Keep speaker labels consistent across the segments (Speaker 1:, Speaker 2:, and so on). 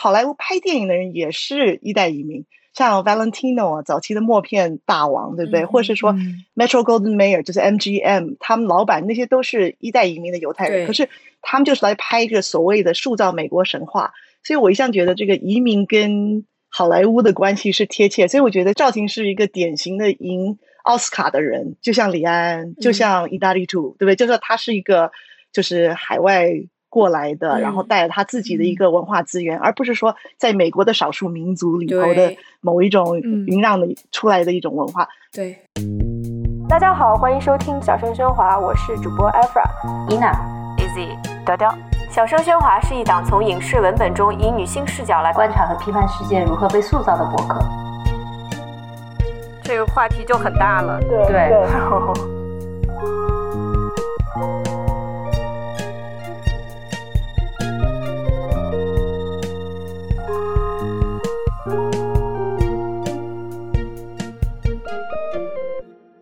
Speaker 1: 好莱坞拍电影的人也是一代移民，像 Valentino 啊，早期的默片大王，对不对？或者是说 Metro Golden Mayer，就是 MGM，他们老板那些都是一代移民的犹太人，可是他们就是来拍一个所谓的塑造美国神话。所以我一向觉得这个移民跟好莱坞的关系是贴切，所以我觉得赵婷是一个典型的赢奥斯卡的人，就像李安，就像意大利兔，对不对？就是他是一个就是海外过来的，然后带着他自己的一个文化资源，而不是说在美国的少数民族里头的某一种云让的出来的一种文化。
Speaker 2: 对，
Speaker 3: 大家好，欢迎收听小声喧哗，我是主播 Efra、
Speaker 4: Ina、
Speaker 5: Easy、雕雕。
Speaker 3: 小声喧哗是一档从影视文本中以女性视角来
Speaker 4: 观察和批判世界如何被塑造的博客。
Speaker 2: 这个话题就很大了，
Speaker 3: 对。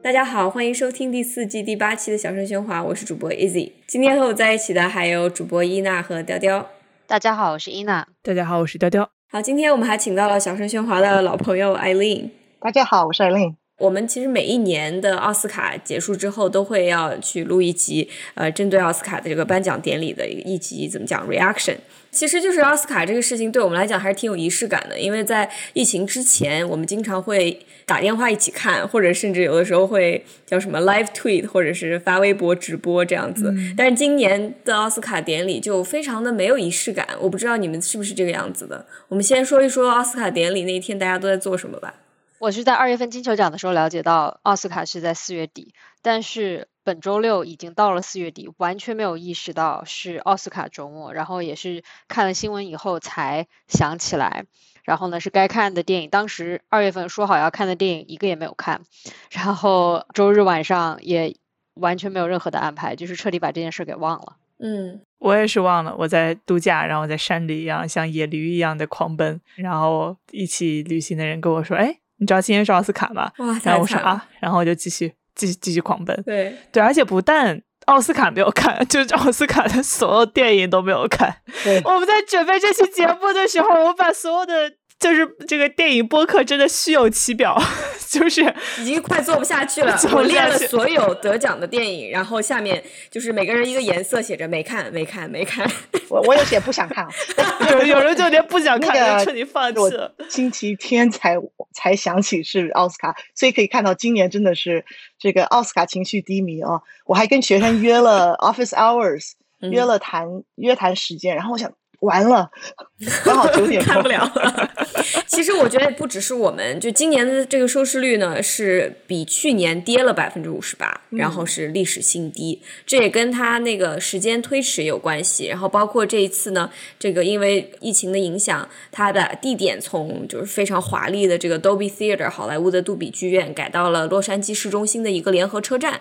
Speaker 2: 大家好，欢迎收听第四季第八期的小声喧哗，我是主播 Easy。今天和我在一起的还有主播伊娜和雕雕。
Speaker 4: 大家好，我是伊娜。
Speaker 6: 大家好，我是雕雕。
Speaker 2: 好，今天我们还请到了小声喧哗的老朋友 Eileen。
Speaker 1: 大家好，我是 Eileen。
Speaker 2: 我们其实每一年的奥斯卡结束之后，都会要去录一集，呃，针对奥斯卡的这个颁奖典礼的一集，怎么讲 reaction？其实就是奥斯卡这个事情对我们来讲还是挺有仪式感的，因为在疫情之前，我们经常会打电话一起看，或者甚至有的时候会叫什么 live tweet，或者是发微博直播这样子。但是今年的奥斯卡典礼就非常的没有仪式感，我不知道你们是不是这个样子的。我们先说一说奥斯卡典礼那一天大家都在做什么吧。
Speaker 4: 我是在二月份金球奖的时候了解到奥斯卡是在四月底，但是本周六已经到了四月底，完全没有意识到是奥斯卡周末，然后也是看了新闻以后才想起来，然后呢是该看的电影，当时二月份说好要看的电影一个也没有看，然后周日晚上也完全没有任何的安排，就是彻底把这件事给忘了。
Speaker 2: 嗯，
Speaker 6: 我也是忘了，我在度假，然后在山里一样像野驴一样的狂奔，然后一起旅行的人跟我说，哎。你知道今天是奥斯卡吗？然后我说啊，然后我就继续继续继续狂奔。
Speaker 2: 对
Speaker 6: 对，而且不但奥斯卡没有看，就是奥斯卡的所有电影都没有看。我们在准备这期节目的时候，我把所有的。就是这个电影播客真的虚有其表，就是
Speaker 2: 已经快做不下去了。我列了所有得奖的电影，然后下面就是每个人一个颜色，写着没看、没看、没看。
Speaker 1: 我我有写 不想看，
Speaker 6: 有有人就连不想看就彻底放弃了。
Speaker 1: 星期天才才想起是奥斯卡，所以可以看到今年真的是这个奥斯卡情绪低迷啊！我还跟学生约了 office hours，约了谈约谈时间，然后我想。完了，刚好九点
Speaker 2: 看不了了。其实我觉得不只是我们，就今年的这个收视率呢，是比去年跌了百分之五十八，然后是历史新低。这也跟它那个时间推迟有关系。然后包括这一次呢，这个因为疫情的影响，它的地点从就是非常华丽的这个 Dolby Theatre 好莱坞的杜比剧院改到了洛杉矶市中心的一个联合车站，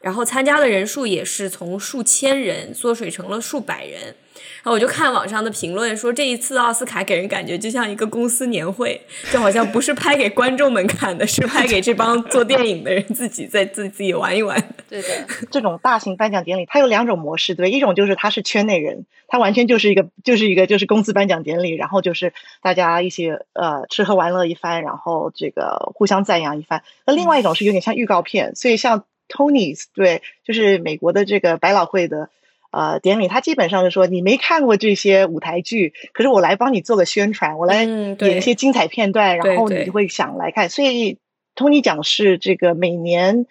Speaker 2: 然后参加的人数也是从数千人缩水成了数百人。然后我就看网上的评论说，这一次奥斯卡给人感觉就像一个公司年会，就好像不是拍给观众们看的，是拍给这帮做电影的人自己在自自己玩一玩。
Speaker 4: 对的，
Speaker 1: 这种大型颁奖典礼它有两种模式，对，一种就是它是圈内人，它完全就是一个就是一个就是公司颁奖典礼，然后就是大家一起呃吃喝玩乐一番，然后这个互相赞扬一番。那另外一种是有点像预告片，所以像 Tony's 对，就是美国的这个百老汇的。呃，典礼他基本上就说你没看过这些舞台剧，可是我来帮你做个宣传，我来演一些精彩片段，然后你就会想来看。所以托尼奖是这个每年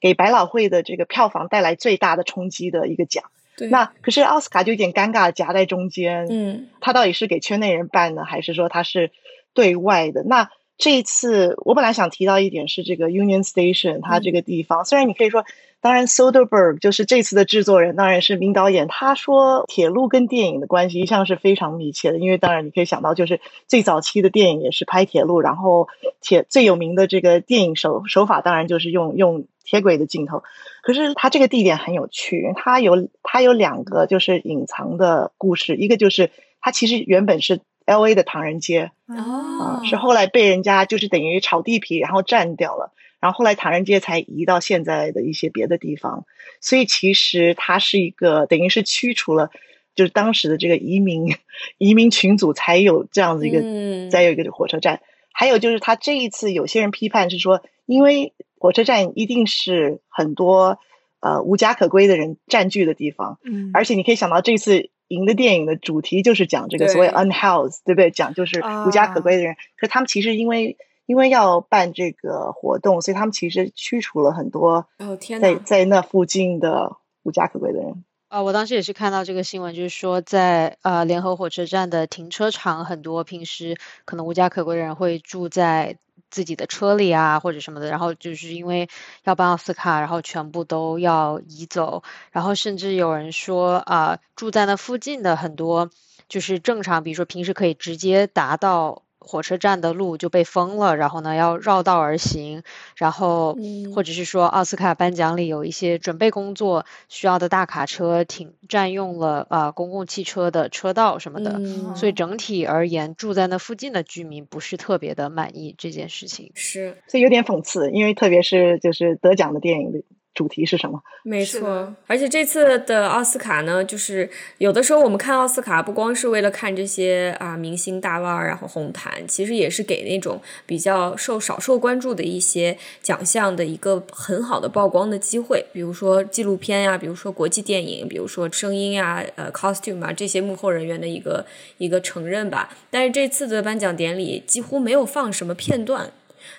Speaker 1: 给百老汇的这个票房带来最大的冲击的一个奖。那可是奥斯卡就有点尴尬，夹在中间。
Speaker 2: 嗯，
Speaker 1: 他到底是给圈内人办呢，还是说他是对外的？那这一次我本来想提到一点是这个 Union Station，它这个地方虽然你可以说。当然，Soderbergh 就是这次的制作人，当然是名导演。他说，铁路跟电影的关系一向是非常密切的，因为当然你可以想到，就是最早期的电影也是拍铁路，然后铁最有名的这个电影手手法，当然就是用用铁轨的镜头。可是它这个地点很有趣，它有它有两个就是隐藏的故事，一个就是它其实原本是 L A 的唐人街，
Speaker 2: 哦，
Speaker 1: 是后来被人家就是等于炒地皮，然后占掉了。然后后来唐人街才移到现在的一些别的地方，所以其实它是一个等于是驱除了就是当时的这个移民移民群组才有这样子一个，嗯再有一个火车站。还有就是他这一次有些人批判是说，因为火车站一定是很多呃无家可归的人占据的地方，嗯，而且你可以想到这次赢的电影的主题就是讲这个所谓 unhoused，对不对？讲就是无家可归的人。可他们其实因为因为要办这个活动，所以他们其实驱除了很多在在那附近的无家可归的人。
Speaker 4: 啊，我当时也是看到这个新闻，就是说在呃联合火车站的停车场，很多平时可能无家可归的人会住在自己的车里啊，或者什么的。然后就是因为要办奥斯卡，然后全部都要移走。然后甚至有人说啊，住在那附近的很多就是正常，比如说平时可以直接达到。火车站的路就被封了，然后呢要绕道而行，然后或者是说奥斯卡颁奖礼有一些准备工作需要的大卡车停占用了啊公共汽车的车道什么的，所以整体而言住在那附近的居民不是特别的满意这件事情，
Speaker 2: 是。
Speaker 1: 所以有点讽刺，因为特别是就是得奖的电影里。主题是什么？
Speaker 2: 没错，而且这次的奥斯卡呢，就是有的时候我们看奥斯卡，不光是为了看这些啊明星大腕儿然后红毯，其实也是给那种比较受少受关注的一些奖项的一个很好的曝光的机会。比如说纪录片呀，比如说国际电影，比如说声音呀，呃，costume 啊这些幕后人员的一个一个承认吧。但是这次的颁奖典礼几乎没有放什么片段，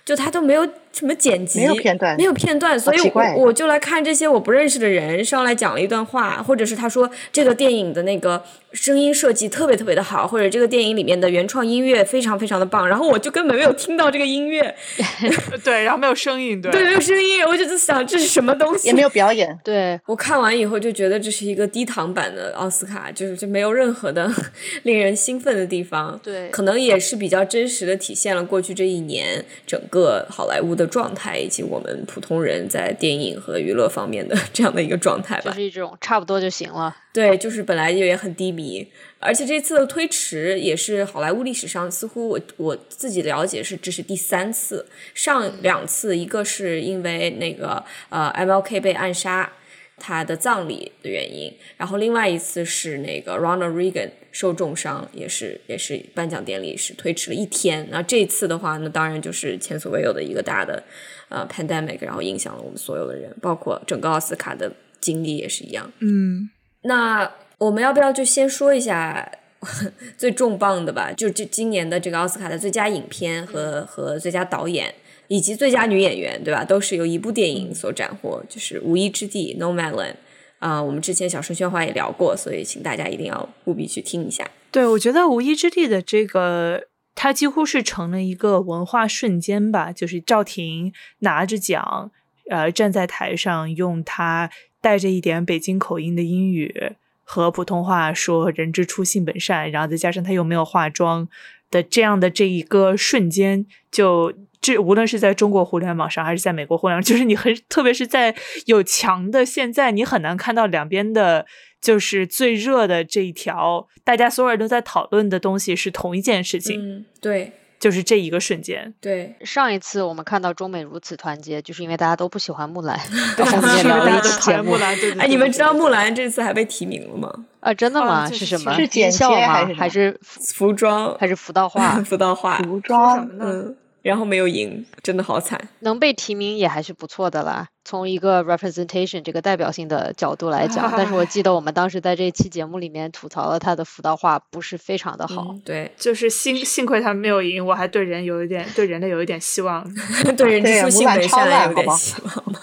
Speaker 2: 就他都没有。什么剪辑？
Speaker 1: 没有片段，
Speaker 2: 没有片段，所以我我就来看这些我不认识的人上来讲了一段话，或者是他说这个电影的那个声音设计特别特别的好，或者这个电影里面的原创音乐非常非常的棒，然后我就根本没有听到这个音乐，
Speaker 6: 对，然后没有声音，对，
Speaker 2: 对，没有声音，我就在想这是什么东西，
Speaker 1: 也没有表演，
Speaker 4: 对
Speaker 2: 我看完以后就觉得这是一个低糖版的奥斯卡，就是就没有任何的 令人兴奋的地方，
Speaker 4: 对，
Speaker 2: 可能也是比较真实的体现了过去这一年整个好莱坞的状态以及。我们普通人在电影和娱乐方面的这样的一个状态吧，
Speaker 4: 就是一种差不多就行了。
Speaker 2: 对，就是本来就也很低迷，而且这次的推迟也是好莱坞历史上似乎我我自己了解是这是第三次，上两次一个是因为那个呃 MLK 被暗杀。他的葬礼的原因，然后另外一次是那个 Ronald Reagan 受重伤，也是也是颁奖典礼是推迟了一天。那这次的话，那当然就是前所未有的一个大的呃 pandemic，然后影响了我们所有的人，包括整个奥斯卡的经历也是一样。
Speaker 6: 嗯，
Speaker 2: 那我们要不要就先说一下 最重磅的吧？就这今年的这个奥斯卡的最佳影片和和最佳导演。以及最佳女演员，对吧？都是由一部电影所斩获，就是《无依之地》（No Man Land）。啊，我们之前小声喧哗也聊过，所以请大家一定要务必去听一下。
Speaker 6: 对，我觉得《无依之地》的这个，它几乎是成了一个文化瞬间吧。就是赵婷拿着奖，呃，站在台上，用她带着一点北京口音的英语和普通话说“人之初，性本善”，然后再加上他又没有化妆的这样的这一个瞬间，就。这无论是在中国互联网上，还是在美国互联网，就是你很，特别是在有墙的现在，你很难看到两边的，就是最热的这一条，大家所有人都在讨论的东西是同一件事情。
Speaker 2: 嗯，对，
Speaker 6: 就是这一个瞬间。
Speaker 2: 对，
Speaker 4: 上一次我们看到中美如此团结，就是因为大家都不喜欢木兰，然后我们聊了一期节目。
Speaker 2: 哎，你们知道木兰这次还被提名了吗？
Speaker 4: 啊，真的吗？是什么？
Speaker 1: 是剪
Speaker 4: 笑吗？
Speaker 1: 还
Speaker 4: 是
Speaker 2: 服装？
Speaker 4: 还是服道 化？
Speaker 2: 服道化？
Speaker 1: 服装？
Speaker 2: 嗯。然后没有赢，真的好惨。
Speaker 4: 能被提名也还是不错的啦，从一个 representation 这个代表性的角度来讲。但是我记得我们当时在这期节目里面吐槽了他的辅导话不是非常的好。
Speaker 2: 对，
Speaker 6: 就是幸幸亏他没有赢，我还对人有一点对人类有一点希望，
Speaker 2: 对人之初性本善有点希望吗？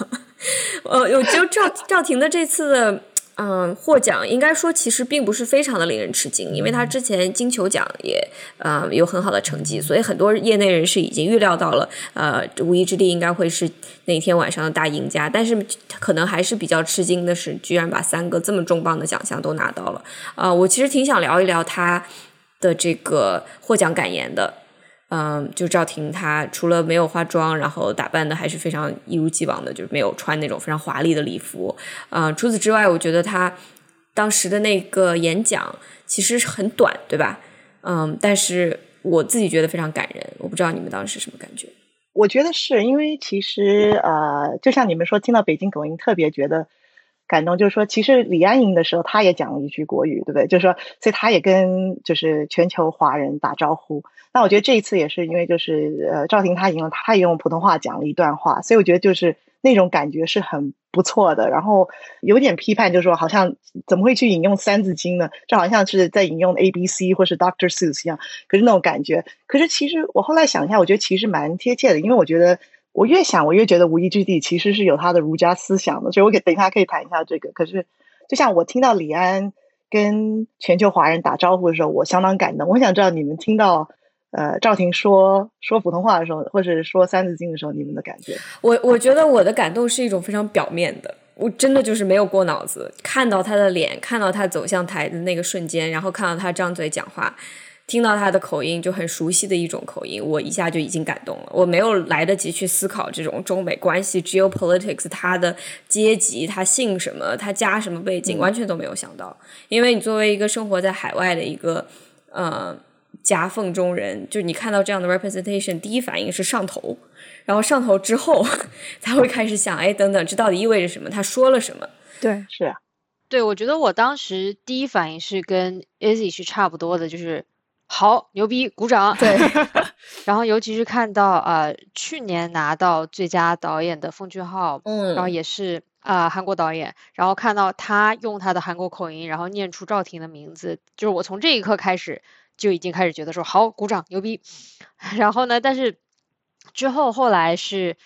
Speaker 2: 呃，我觉得赵赵婷的这次的。嗯，获奖应该说其实并不是非常的令人吃惊，因为他之前金球奖也呃有很好的成绩，所以很多业内人士已经预料到了，呃，无依之地应该会是那天晚上的大赢家。但是可能还是比较吃惊的是，居然把三个这么重磅的奖项都拿到了。啊，我其实挺想聊一聊他的这个获奖感言的。嗯，就赵婷，她除了没有化妆，然后打扮的还是非常一如既往的，就是没有穿那种非常华丽的礼服。嗯，除此之外，我觉得她当时的那个演讲其实很短，对吧？嗯，但是我自己觉得非常感人。我不知道你们当时什么感觉？
Speaker 1: 我觉得是因为其实呃，就像你们说，听到北京口音，特别觉得感动，就是说，其实李安赢的时候，他也讲了一句国语，对不对？就是说，所以他也跟就是全球华人打招呼。那我觉得这一次也是因为就是呃赵婷她赢了，她也用普通话讲了一段话，所以我觉得就是那种感觉是很不错的。然后有点批判，就是说好像怎么会去引用《三字经》呢？这好像是在引用 A B C 或是 Doctor Seuss 一样。可是那种感觉，可是其实我后来想一下，我觉得其实蛮贴切的，因为我觉得我越想我越觉得《无意之地》其实是有他的儒家思想的，所以我给等一下可以谈一下这个。可是就像我听到李安跟全球华人打招呼的时候，我相当感动。我想知道你们听到。呃，赵婷说说普通话的时候，或者说《三字经》的时候，你们的感觉？
Speaker 2: 我我觉得我的感动是一种非常表面的，我真的就是没有过脑子。看到他的脸，看到他走向台的那个瞬间，然后看到他张嘴讲话，听到他的口音，就很熟悉的一种口音，我一下就已经感动了。我没有来得及去思考这种中美关系、geopolitics，他的阶级，他姓什么，他家什么背景，完全都没有想到。因为你作为一个生活在海外的一个，呃。夹缝中人，就你看到这样的 representation，第一反应是上头，然后上头之后 才会开始想，哎，等等，这到底意味着什么？他说了什么？
Speaker 1: 对，是啊，
Speaker 4: 对，我觉得我当时第一反应是跟 Izzy 是差不多的，就是好牛逼，鼓掌。
Speaker 2: 对，
Speaker 4: 然后尤其是看到呃去年拿到最佳导演的奉俊昊，嗯，然后也是啊韩国导演，然后看到他用他的韩国口音，然后念出赵婷的名字，就是我从这一刻开始。就已经开始觉得说好鼓掌牛逼，然后呢，但是之后后来是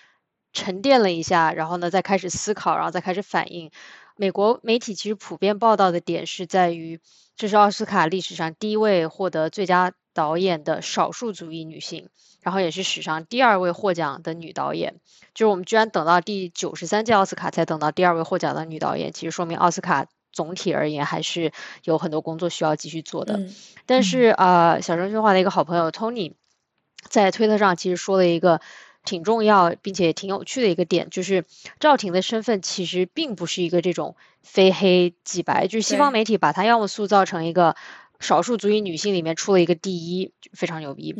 Speaker 4: 沉淀了一下，然后呢再开始思考，然后再开始反应。美国媒体其实普遍报道的点是在于，这是奥斯卡历史上第一位获得最佳导演的少数族裔女性，然后也是史上第二位获奖的女导演。就是我们居然等到第九十三届奥斯卡才等到第二位获奖的女导演，其实说明奥斯卡。总体而言，还是有很多工作需要继续做的。但是啊，小声说话的一个好朋友 Tony 在推特上其实说了一个挺重要并且挺有趣的一个点，就是赵婷的身份其实并不是一个这种非黑即白，就是西方媒体把她要么塑造成一个少数族裔女性里面出了一个第一，非常牛逼。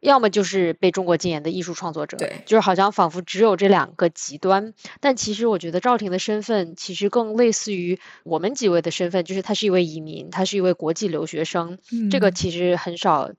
Speaker 4: 要么就是被中国禁言的艺术创作者，
Speaker 2: 对，
Speaker 4: 就是好像仿佛只有这两个极端。但其实我觉得赵婷的身份其实更类似于我们几位的身份，就是她是一位移民，她是一位国际留学生，这个其实很少。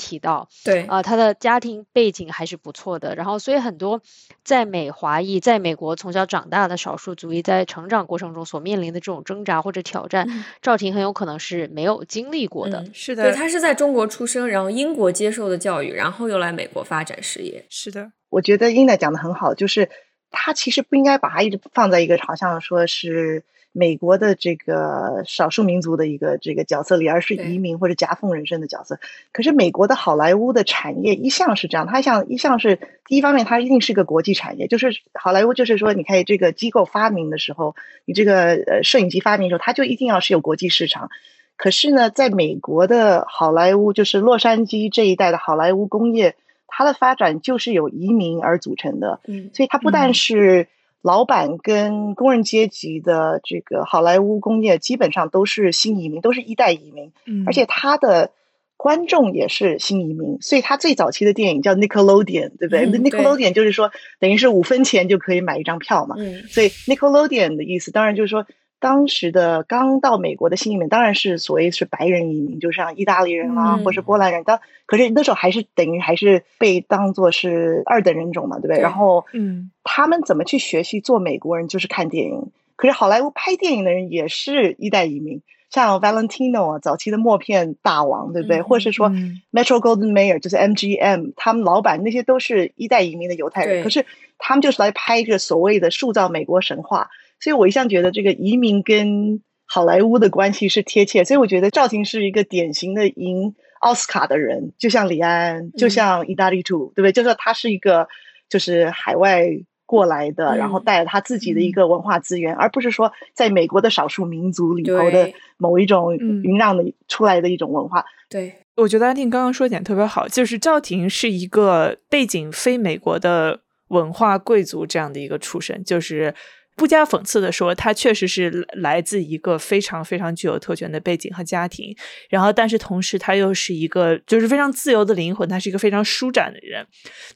Speaker 4: 提到
Speaker 2: 对
Speaker 4: 啊，他的家庭背景还是不错的，然后所以很多在美华裔在美国从小长大的少数族裔在成长过程中所面临的这种挣扎或者挑战，赵婷很有可能是没有经历过的。
Speaker 6: 是的，
Speaker 2: 对他是在中国出生，然后英国接受的教育，然后又来美国发展事业。
Speaker 6: 是的，
Speaker 1: 我觉得英娜讲的很好，就是他其实不应该把它一直放在一个好像说是。美国的这个少数民族的一个这个角色里，而是移民或者夹缝人生的角色。可是美国的好莱坞的产业一向是这样，它像一向是第一方面，它一定是个国际产业。就是好莱坞，就是说，你看这个机构发明的时候，你这个呃摄影机发明的时候，它就一定要是有国际市场。可是呢，在美国的好莱坞，就是洛杉矶这一带的好莱坞工业，它的发展就是由移民而组成的。嗯，所以它不但是。老板跟工人阶级的这个好莱坞工业基本上都是新移民，都是一代移民，而且它的观众也是新移民，所以它最早期的电影叫 Nickelodeon，对不对？Nickelodeon 就是说等于是五分钱就可以买一张票嘛，所以 Nickelodeon 的意思当然就是说。当时的刚到美国的新移民当然是所谓是白人移民，就像意大利人啊，或是波兰人。当可是那时候还是等于还是被当做是二等人种嘛，对不对？然后，嗯，他们怎么去学习做美国人，就是看电影。可是好莱坞拍电影的人也是一代移民，像 Valentino 啊，早期的默片大王，对不对？或是说 Metro Golden Mayer，就是 MGM，他们老板那些都是一代移民的犹太人。可是他们就是来拍一个所谓的塑造美国神话。所以，我一向觉得这个移民跟好莱坞的关系是贴切。所以，我觉得赵婷是一个典型的赢奥斯卡的人，就像李安，就像意大利兔，对不对？就说他是一个就是海外过来的，然后带了他自己的一个文化资源，而不是说在美国的少数民族里头的某一种云让的出来的一种文化。
Speaker 2: 对，
Speaker 6: 我觉得安婷刚刚说一点特别好，就是赵婷是一个背景非美国的文化贵族这样的一个出身，就是。不加讽刺的说，他确实是来自一个非常非常具有特权的背景和家庭。然后，但是同时他又是一个就是非常自由的灵魂，他是一个非常舒展的人。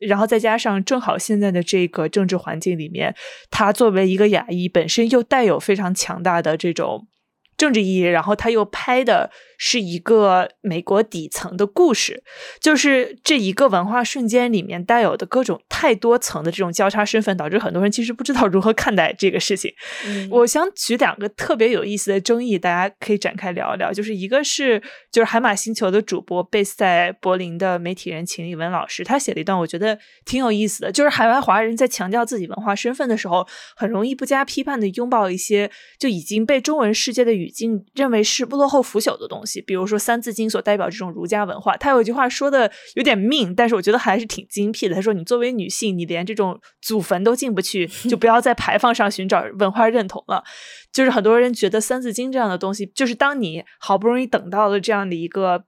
Speaker 6: 然后再加上正好现在的这个政治环境里面，他作为一个亚裔，本身又带有非常强大的这种。政治意义，然后他又拍的是一个美国底层的故事，就是这一个文化瞬间里面带有的各种太多层的这种交叉身份，导致很多人其实不知道如何看待这个事情。我想举两个特别有意思的争议，大家可以展开聊一聊。就是一个是就是海马星球的主播贝斯在柏林的媒体人秦立文老师，他写了一段我觉得挺有意思的，就是海外华人在强调自己文化身份的时候，很容易不加批判的拥抱一些就已经被中文世界的语。语境认为是不落后腐朽的东西，比如说《三字经》所代表这种儒家文化。他有一句话说的有点命，但是我觉得还是挺精辟的。他说：“你作为女性，你连这种祖坟都进不去，就不要在牌坊上寻找文化认同了。”就是很多人觉得《三字经》这样的东西，就是当你好不容易等到了这样的一个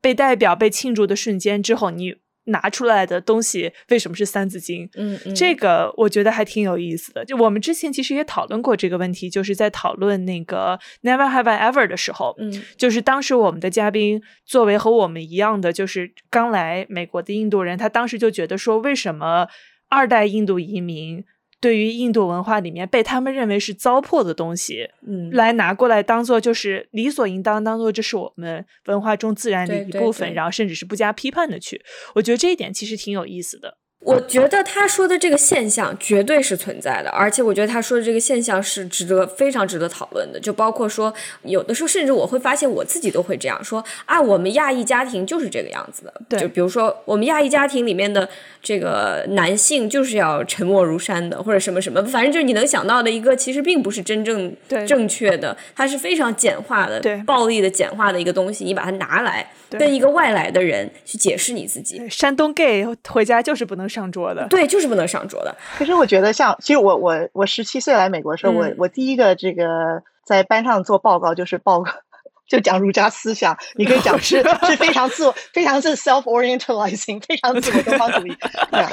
Speaker 6: 被代表、被庆祝的瞬间之后，你。拿出来的东西为什么是《三字经》？
Speaker 2: 嗯，
Speaker 6: 这个我觉得还挺有意思的。就我们之前其实也讨论过这个问题，就是在讨论那个 Never Have I Ever 的时候，
Speaker 2: 嗯，
Speaker 6: 就是当时我们的嘉宾作为和我们一样的，就是刚来美国的印度人，他当时就觉得说，为什么二代印度移民？对于印度文化里面被他们认为是糟粕的东西，
Speaker 2: 嗯，
Speaker 6: 来拿过来当做就是理所应当，当做这是我们文化中自然的一部分，然后甚至是不加批判的去，我觉得这一点其实挺有意思的。
Speaker 2: 我觉得他说的这个现象绝对是存在的，而且我觉得他说的这个现象是值得非常值得讨论的。就包括说，有的时候甚至我会发现我自己都会这样说啊，我们亚裔家庭就是这个样子的。
Speaker 6: 对，
Speaker 2: 就比如说我们亚裔家庭里面的这个男性就是要沉默如山的，或者什么什么，反正就是你能想到的一个，其实并不是真正正确的，它是非常简化的、暴力的简化的一个东西，你把它拿来。跟一个外来的人去解释你自己，
Speaker 6: 山东 gay 回家就是不能上桌的，
Speaker 2: 对，就是不能上桌的。
Speaker 1: 可是我觉得，像其实我我我十七岁来美国的时候，我我第一个这个在班上做报告就是报告，就讲儒家思想，你可以讲是是非常自我，非常是 self orientalizing，非常自我东方主义，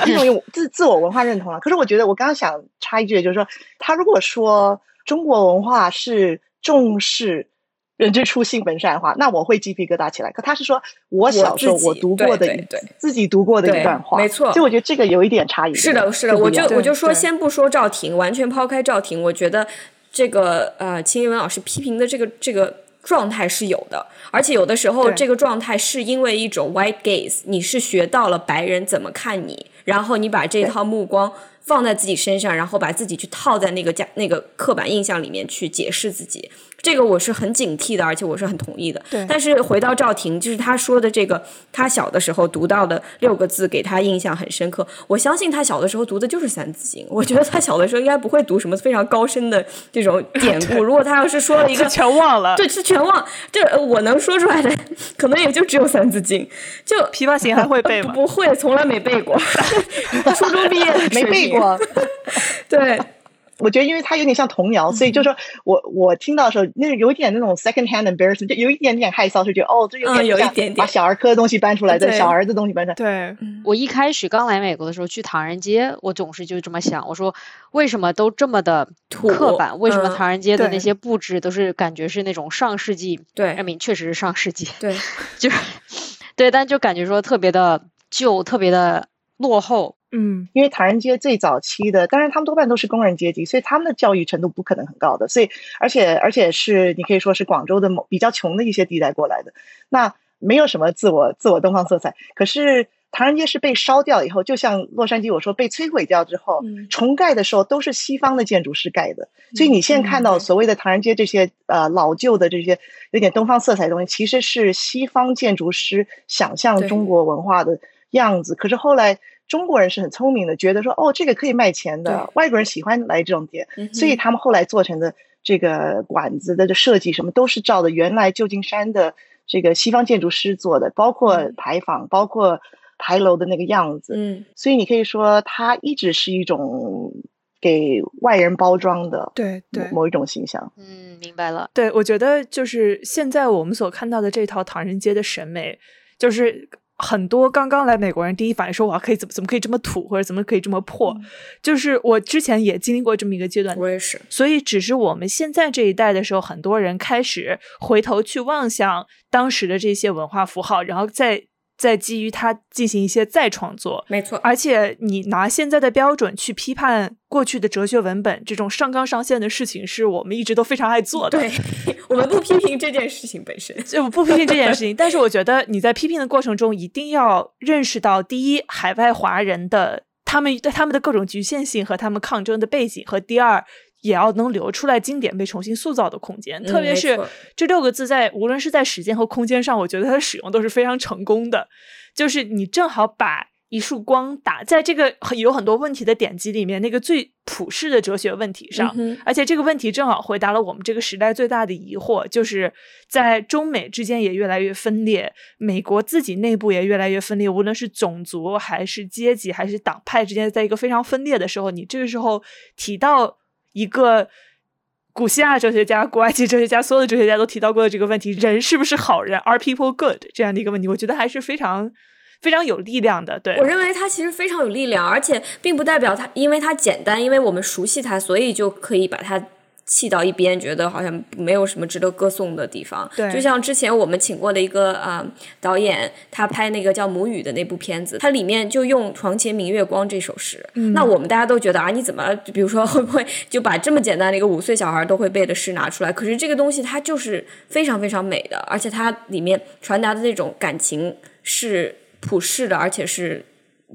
Speaker 1: 这种自自我文化认同了。可是我觉得，我刚刚想插一句，就是说，他如果说中国文化是重视。人之初，性本善的话，那我会鸡皮疙瘩起来。可他是说，我小时候我读过的，自己读过的一段话，
Speaker 2: 没错。
Speaker 1: 就我觉得这个有一点差异。
Speaker 2: 是的，是的，我就我就说，先不说赵婷，完全抛开赵婷，我觉得这个呃，秦一文老师批评的这个这个状态是有的，而且有的时候这个状态是因为一种 white gaze，你是学到了白人怎么看你，然后你把这套目光放在自己身上，然后把自己去套在那个家那个刻板印象里面去解释自己。这个我是很警惕的，而且我是很同意的。
Speaker 6: 对。
Speaker 2: 但是回到赵婷，就是他说的这个，他小的时候读到的六个字，给他印象很深刻。我相信他小的时候读的就是《三字经》。我觉得他小的时候应该不会读什么非常高深的这种 典故。如果他要是说了一个，
Speaker 6: 全忘了。
Speaker 2: 对，是全忘。这我能说出来的，可能也就只有《三字经》。就《
Speaker 6: 琵琶行》还会背吗？
Speaker 2: 不会，从来没背过。初中毕业
Speaker 1: 没背过。
Speaker 2: 对。
Speaker 1: 我觉得，因为它有点像童谣，所以就说我我听到的时候，那有一点那种 second hand embarrassment，就有一点点害臊，就觉得哦，这有点
Speaker 2: 有一点点
Speaker 1: 把小儿科的东西搬出来，对小儿子东西搬出来。
Speaker 6: 对，
Speaker 4: 我一开始刚来美国的时候去唐人街，我总是就这么想，我说为什么都这么的刻板？为什么唐人街的那些布置都是感觉是那种上世纪？
Speaker 2: 对，
Speaker 4: 艾明确实是上世纪。
Speaker 2: 对，
Speaker 4: 就是对，但就感觉说特别的旧，特别的落后。
Speaker 6: 嗯，
Speaker 1: 因为唐人街最早期的，当然他们多半都是工人阶级，所以他们的教育程度不可能很高的，所以而且而且是你可以说是广州的某比较穷的一些地带过来的，那没有什么自我自我东方色彩。可是唐人街是被烧掉以后，就像洛杉矶我说被摧毁掉之后，重盖的时候都是西方的建筑师盖的，所以你现在看到所谓的唐人街这些呃老旧的这些有点东方色彩的东西，其实是西方建筑师想象中国文化的样子。可是后来。中国人是很聪明的，觉得说哦，这个可以卖钱的，外国人喜欢来这种店，所以他们后来做成的这个馆子的设计什么都是照的原来旧金山的这个西方建筑师做的，包括牌坊，包括牌楼的那个样子。
Speaker 2: 嗯，
Speaker 1: 所以你可以说它一直是一种给外人包装的，
Speaker 6: 对对，
Speaker 1: 某一种形象。
Speaker 4: 嗯，明白了。
Speaker 6: 对，我觉得就是现在我们所看到的这套唐人街的审美，就是。很多刚刚来美国人第一反应说哇可以怎么怎么可以这么土或者怎么可以这么破，就是我之前也经历过这么一个阶段，
Speaker 2: 我也是。
Speaker 6: 所以只是我们现在这一代的时候，很多人开始回头去望向当时的这些文化符号，然后再。再基于它进行一些再创作，
Speaker 2: 没错。
Speaker 6: 而且你拿现在的标准去批判过去的哲学文本，这种上纲上线的事情，是我们一直都非常爱做的。
Speaker 2: 对，我们不批评这件事情本身，
Speaker 6: 就不批评这件事情。但是我觉得你在批评的过程中，一定要认识到，第一，海外华人的他们他们的各种局限性和他们抗争的背景，和第二。也要能留出来经典被重新塑造的空间，特别是这六个字在无论是在时间和空间上，我觉得它的使用都是非常成功的。就是你正好把一束光打在这个有很多问题的典籍里面，那个最普世的哲学问题上，而且这个问题正好回答了我们这个时代最大的疑惑，就是在中美之间也越来越分裂，美国自己内部也越来越分裂，无论是种族还是阶级还是党派之间，在一个非常分裂的时候，你这个时候提到。一个古希腊哲学家、古埃及哲学家，所有的哲学家都提到过的这个问题：人是不是好人？Are people good？这样的一个问题，我觉得还是非常非常有力量的。对
Speaker 2: 我认为它其实非常有力量，而且并不代表它，因为它简单，因为我们熟悉它，所以就可以把它。弃到一边，觉得好像没有什么值得歌颂的地方。
Speaker 6: 对，
Speaker 2: 就像之前我们请过的一个啊导演，他拍那个叫《母语》的那部片子，它里面就用“床前明月光”这首诗。那我们大家都觉得啊，你怎么，比如说会不会就把这么简单的一个五岁小孩都会背的诗拿出来？可是这个东西它就是非常非常美的，而且它里面传达的那种感情是普世的，而且是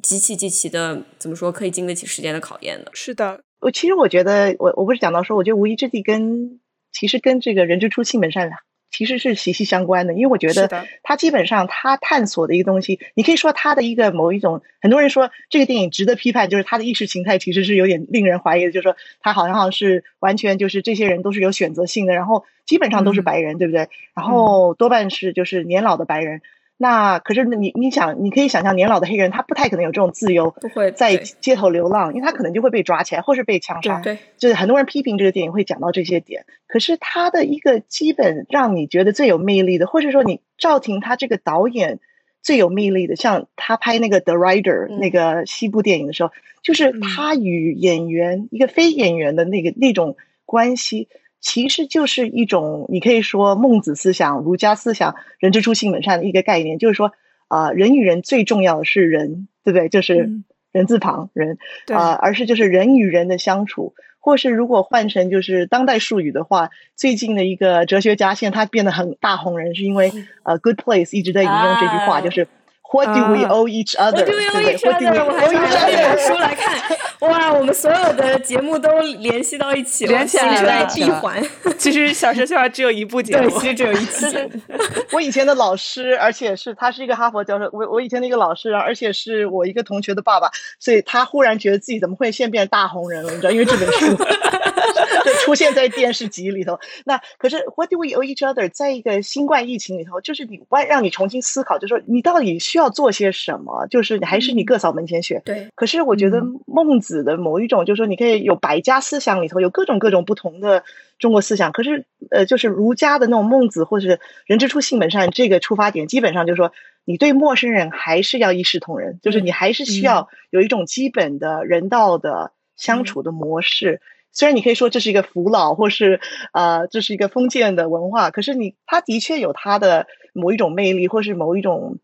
Speaker 2: 极其极其的怎么说，可以经得起时间的考验的。
Speaker 6: 是的。
Speaker 1: 我其实我觉得，我我不是讲到说，我觉得无意之地跟其实跟这个人之初性本善其实是息息相关的，因为我觉得他基本上他探索的一个东西，你可以说他的一个某一种，很多人说这个电影值得批判，就是他的意识形态其实是有点令人怀疑的，就是说他好像好像是完全就是这些人都是有选择性的，然后基本上都是白人，对不对？然后多半是就是年老的白人。那可是你你想，你可以想象年老的黑人，他不太可能有这种自由，
Speaker 2: 不会
Speaker 1: 在街头流浪，因为他可能就会被抓起来，或是被枪杀。
Speaker 2: 对，
Speaker 1: 就是很多人批评这个电影会讲到这些点。可是他的一个基本让你觉得最有魅力的，或者说你赵婷他这个导演最有魅力的，像他拍那个《The Rider》那个西部电影的时候，就是他与演员一个非演员的那个那种关系。其实就是一种，你可以说孟子思想、儒家思想“人之初，性本善”的一个概念，就是说，啊，人与人最重要的是人，对不对？就是人字旁人，啊，而是就是人与人的相处，或是如果换成就是当代术语的话，最近的一个哲学家现在他变得很大红人，是因为呃，Good Place 一直在引用这句话，就是。What do we owe each other？对
Speaker 2: 不对？我还拿了这本书来看，哇，我们所有的节目都联系到一起了，
Speaker 6: 连起来
Speaker 2: 了，闭环。
Speaker 6: 其实小学笑话只有一部节
Speaker 2: 目，其实只有一期。
Speaker 1: 我以前的老师，而且是他是一个哈佛教授。我我以前的一个老师，而且是我一个同学的爸爸，所以他忽然觉得自己怎么会现变大红人了？你知道，因为这本书 就出现在电视集里头。那可是 What do we owe each other？在一个新冠疫情里头，就是你外让你重新思考，就是说你到底需要。要做些什么？就是还是你各扫门前雪。
Speaker 2: 对。
Speaker 1: 可是我觉得孟子的某一种，就是说你可以有百家思想里头有各种各种不同的中国思想。可是呃，就是儒家的那种孟子，或者是人之初性本善这个出发点，基本上就是说你对陌生人还是要一视同仁，就是你还是需要有一种基本的人道的相处的模式。虽然你可以说这是一个古老，或是呃这是一个封建的文化，可是你它的确有它的某一种魅力，或是某一种。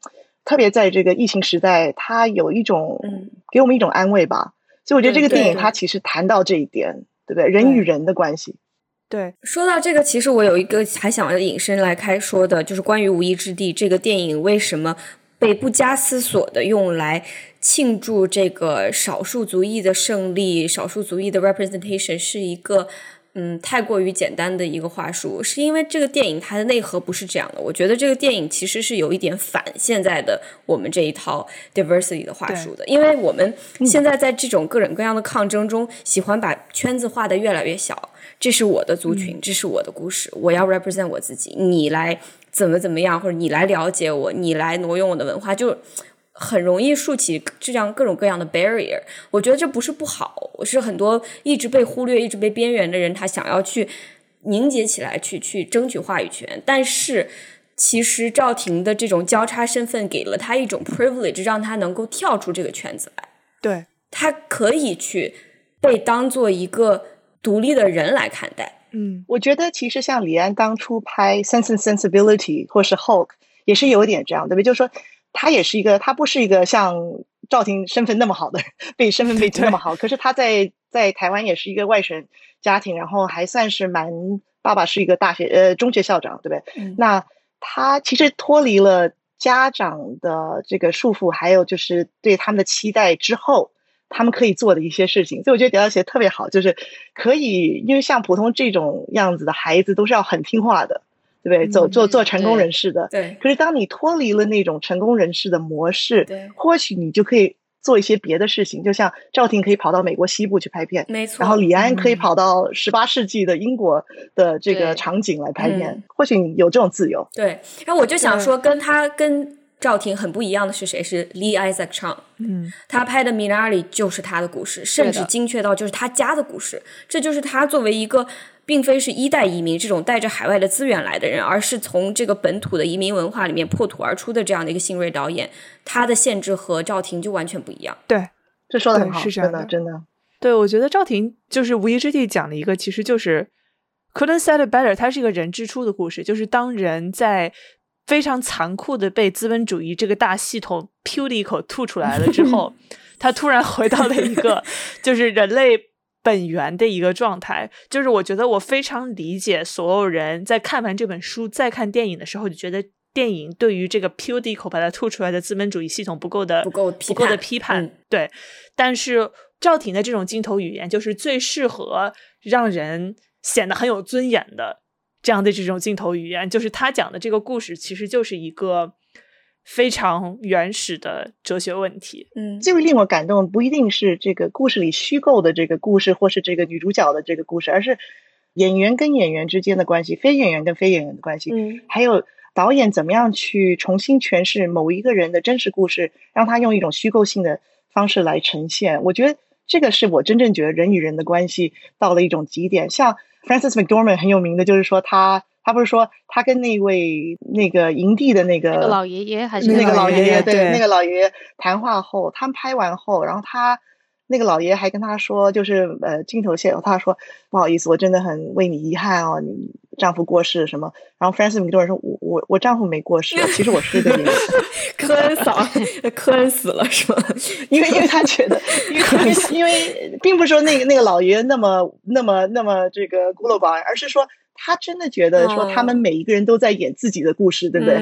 Speaker 1: 特别在这个疫情时代，它有一种给我们一种安慰吧。所以我觉得这个电影它其实谈到这一点，对不对？人与人的关系。
Speaker 6: 对，
Speaker 2: 说到这个，其实我有一个还想要引申来开说的，就是关于《无意之地》这个电影为什么被不加思索的用来庆祝这个少数族裔的胜利、少数族裔的 representation 是一个。嗯，太过于简单的一个话术，是因为这个电影它的内核不是这样的。我觉得这个电影其实是有一点反现在的我们这一套 diversity 的话术的，因为我们现在在这种各种各样的抗争中，喜欢把圈子画的越来越小。这是我的族群，这是我的故事，我要 represent 我自己，你来怎么怎么样，或者你来了解我，你来挪用我的文化，就。很容易竖起这样各种各样的 barrier，我觉得这不是不好，我是很多一直被忽略、一直被边缘的人，他想要去凝结起来，去去争取话语权。但是其实赵婷的这种交叉身份给了他一种 privilege，让他能够跳出这个圈子来。
Speaker 6: 对，
Speaker 2: 他可以去被当做一个独立的人来看待。
Speaker 6: 嗯，
Speaker 1: 我觉得其实像李安当初拍《Sense and Sensibility》或是《Hulk》，也是有点这样，对不对？就是说，他也是一个，他不是一个像赵婷身份那么好的 被身份背景那么好，可是他在在台湾也是一个外省家庭，然后还算是蛮，爸爸是一个大学呃中学校长，对不对？那他其实脱离了家长的这个束缚，还有就是对他们的期待之后，他们可以做的一些事情。所以我觉得迪奥写特别好，就是可以，因为像普通这种样子的孩子都是要很听话的，对不对？走做做成功人士的。
Speaker 2: 对。
Speaker 1: 可是当你脱离了那种成功人士的模式，
Speaker 2: 对，
Speaker 1: 或许你就可以。做一些别的事情，就像赵婷可以跑到美国西部去拍片，
Speaker 2: 没错。
Speaker 1: 然后李安可以跑到十八世纪的英国的这个场景来拍片，或许你有这种自由。
Speaker 2: 对，然后我就想说，跟他跟赵婷很不一样的是谁？是 Lee Isaac Chung。
Speaker 6: 嗯，
Speaker 2: 他拍的《米拉里》就是他的故事，甚至精确到就是他家的故事。这就是他作为一个。并非是一代移民这种带着海外的资源来的人，而是从这个本土的移民文化里面破土而出的这样的一个新锐导演，他的限制和赵婷就完全不一样。
Speaker 6: 对，
Speaker 1: 这说的很好，
Speaker 6: 是
Speaker 1: 真的真的。
Speaker 6: 对，我觉得赵婷就是无意之地讲了一个，其实就是 couldn't say it better，它是一个人之初的故事，就是当人在非常残酷的被资本主义这个大系统噗的一口吐出来了之后，他突然回到了一个 就是人类。本源的一个状态，就是我觉得我非常理解所有人在看完这本书再看电影的时候，就觉得电影对于这个 p u d 口把它吐出来的资本主义系统不够的
Speaker 2: 不够
Speaker 6: 不够的批判。对，但是赵婷的这种镜头语言就是最适合让人显得很有尊严的这样的这种镜头语言，就是他讲的这个故事其实就是一个。非常原始的哲学问题，
Speaker 2: 嗯，
Speaker 1: 最令我感动不一定是这个故事里虚构的这个故事，或是这个女主角的这个故事，而是演员跟演员之间的关系，非演员跟非演员的关系，
Speaker 2: 嗯，
Speaker 1: 还有导演怎么样去重新诠释某一个人的真实故事，让他用一种虚构性的方式来呈现。我觉得这个是我真正觉得人与人的关系到了一种极点。像 Francis McDormand 很有名的就是说他。他不是说他跟那位那个营地的那个
Speaker 4: 老爷爷还是
Speaker 1: 那个老
Speaker 6: 爷
Speaker 1: 爷
Speaker 6: 对
Speaker 1: 那个老爷爷谈话后，他们拍完后，然后他那个老爷爷还跟他说，就是呃镜头线，他说不好意思，我真的很为你遗憾哦，你丈夫过世什么？然后 Francis 米多尔说我我我丈夫没过世，其实我是个演员。
Speaker 2: 科恩嫂，科恩死了是吗？
Speaker 1: 因为因为他觉得，因为因为并不是说那个那个老爷爷那么那么那么这个孤陋寡闻，而是说。他真的觉得说他们每一个人都在演自己的故事，对不对？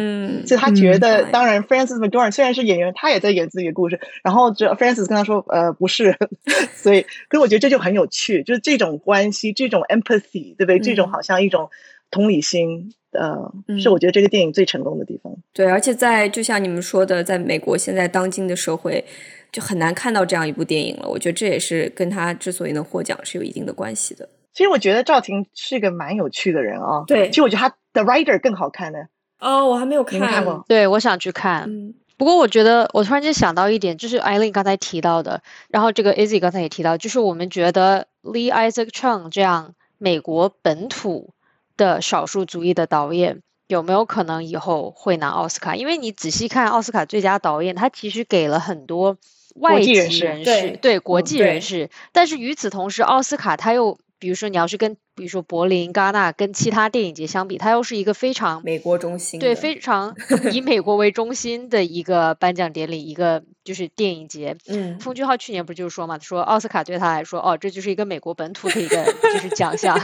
Speaker 1: 所以他觉得，当然，Francis McDormand 虽然是演员，他也在演自己的故事。然后这 Francis 跟他说：“呃，不是。”所以，可是我觉得这就很有趣，就是这种关系，这种 empathy，对不对？这种好像一种同理心，呃，是我觉得这个电影最成功的地方。
Speaker 2: 对，而且在就像你们说的，在美国现在当今的社会，就很难看到这样一部电影了。我觉得这也是跟他之所以能获奖是有一定的关系的。
Speaker 1: 其实我觉得赵婷是个蛮有趣的人啊。
Speaker 2: 对，
Speaker 1: 其实我觉得她的 writer 更好看呢。
Speaker 2: 哦，我还没有
Speaker 1: 看过。
Speaker 4: 对，我想去看。
Speaker 2: 嗯。
Speaker 4: 不过我觉得，我突然间想到一点，就是艾琳刚才提到的，然后这个 Izzy 刚才也提到，就是我们觉得 Lee Isaac Chung 这样美国本土的少数族裔的导演，有没有可能以后会拿奥斯卡？因为你仔细看奥斯卡最佳导演，他其实给了很多外籍人士，对国际人士。但是与此同时，奥斯卡他又比如说，你要是跟比如说柏林、戛纳跟其他电影节相比，它又是一个非常
Speaker 2: 美国中心，
Speaker 4: 对，非常 以美国为中心的一个颁奖典礼，一个就是电影节。
Speaker 2: 嗯，
Speaker 4: 封俊浩去年不就是说嘛，说奥斯卡对他来说，哦，这就是一个美国本土的一个 就是奖项，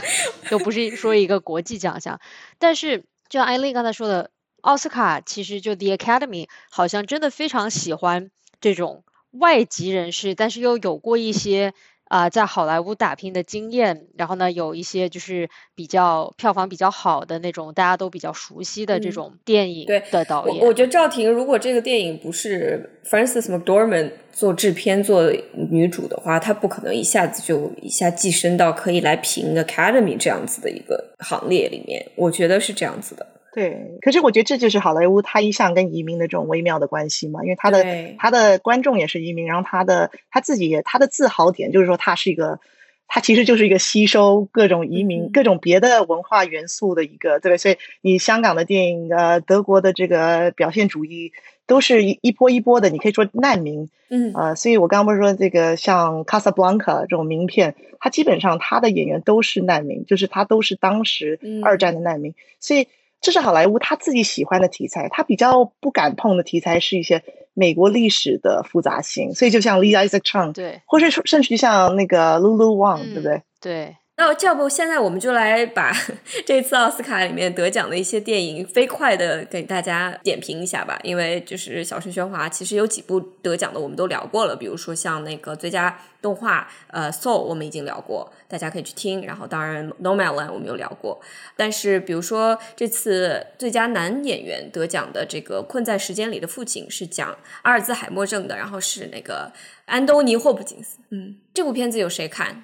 Speaker 4: 又不是说一个国际奖项。但是就像艾丽刚才说的，奥斯卡其实就 The Academy 好像真的非常喜欢这种外籍人士，但是又有过一些。啊，在好莱坞打拼的经验，然后呢，有一些就是比较票房比较好的那种，大家都比较熟悉的这种电影的导演。
Speaker 2: 我我觉得赵婷，如果这个电影不是 Frances McDormand 做制片、做女主的话，她不可能一下子就一下跻身到可以来评 Academy 这样子的一个行列里面。我觉得是这样子的。
Speaker 1: 对，可是我觉得这就是好莱坞它一向跟移民的这种微妙的关系嘛，因为他的他的观众也是移民，然后他的他自己也他的自豪点就是说他是一个它其实就是一个吸收各种移民、各种别的文化元素的一个，对不对？所以你香港的电影，呃，德国的这个表现主义，都是一一波一波的，你可以说难民，
Speaker 2: 嗯，
Speaker 1: 呃，所以我刚刚不是说这个像《卡萨布兰卡》这种名片，它基本上它的演员都是难民，就是他都是当时二战的难民，所以这是好莱坞他自己喜欢的题材，他比较不敢碰的题材是一些。美国历史的复杂性，所以就像 Lee Isaac Chung，
Speaker 4: 对，
Speaker 1: 或是甚至像那个 Lulu Wang，对不对？
Speaker 4: 对。
Speaker 2: 那要不现在我们就来把 这次奥斯卡里面得奖的一些电影飞快的给大家点评一下吧，因为就是小声喧哗，其实有几部得奖的我们都聊过了，比如说像那个最佳动画，呃，Soul 我们已经聊过，大家可以去听。然后当然 Nomadland 我们有聊过，但是比如说这次最佳男演员得奖的这个《困在时间里的父亲》是讲阿尔兹海默症的，然后是那个安东尼霍普金斯。嗯，这部片子有谁看？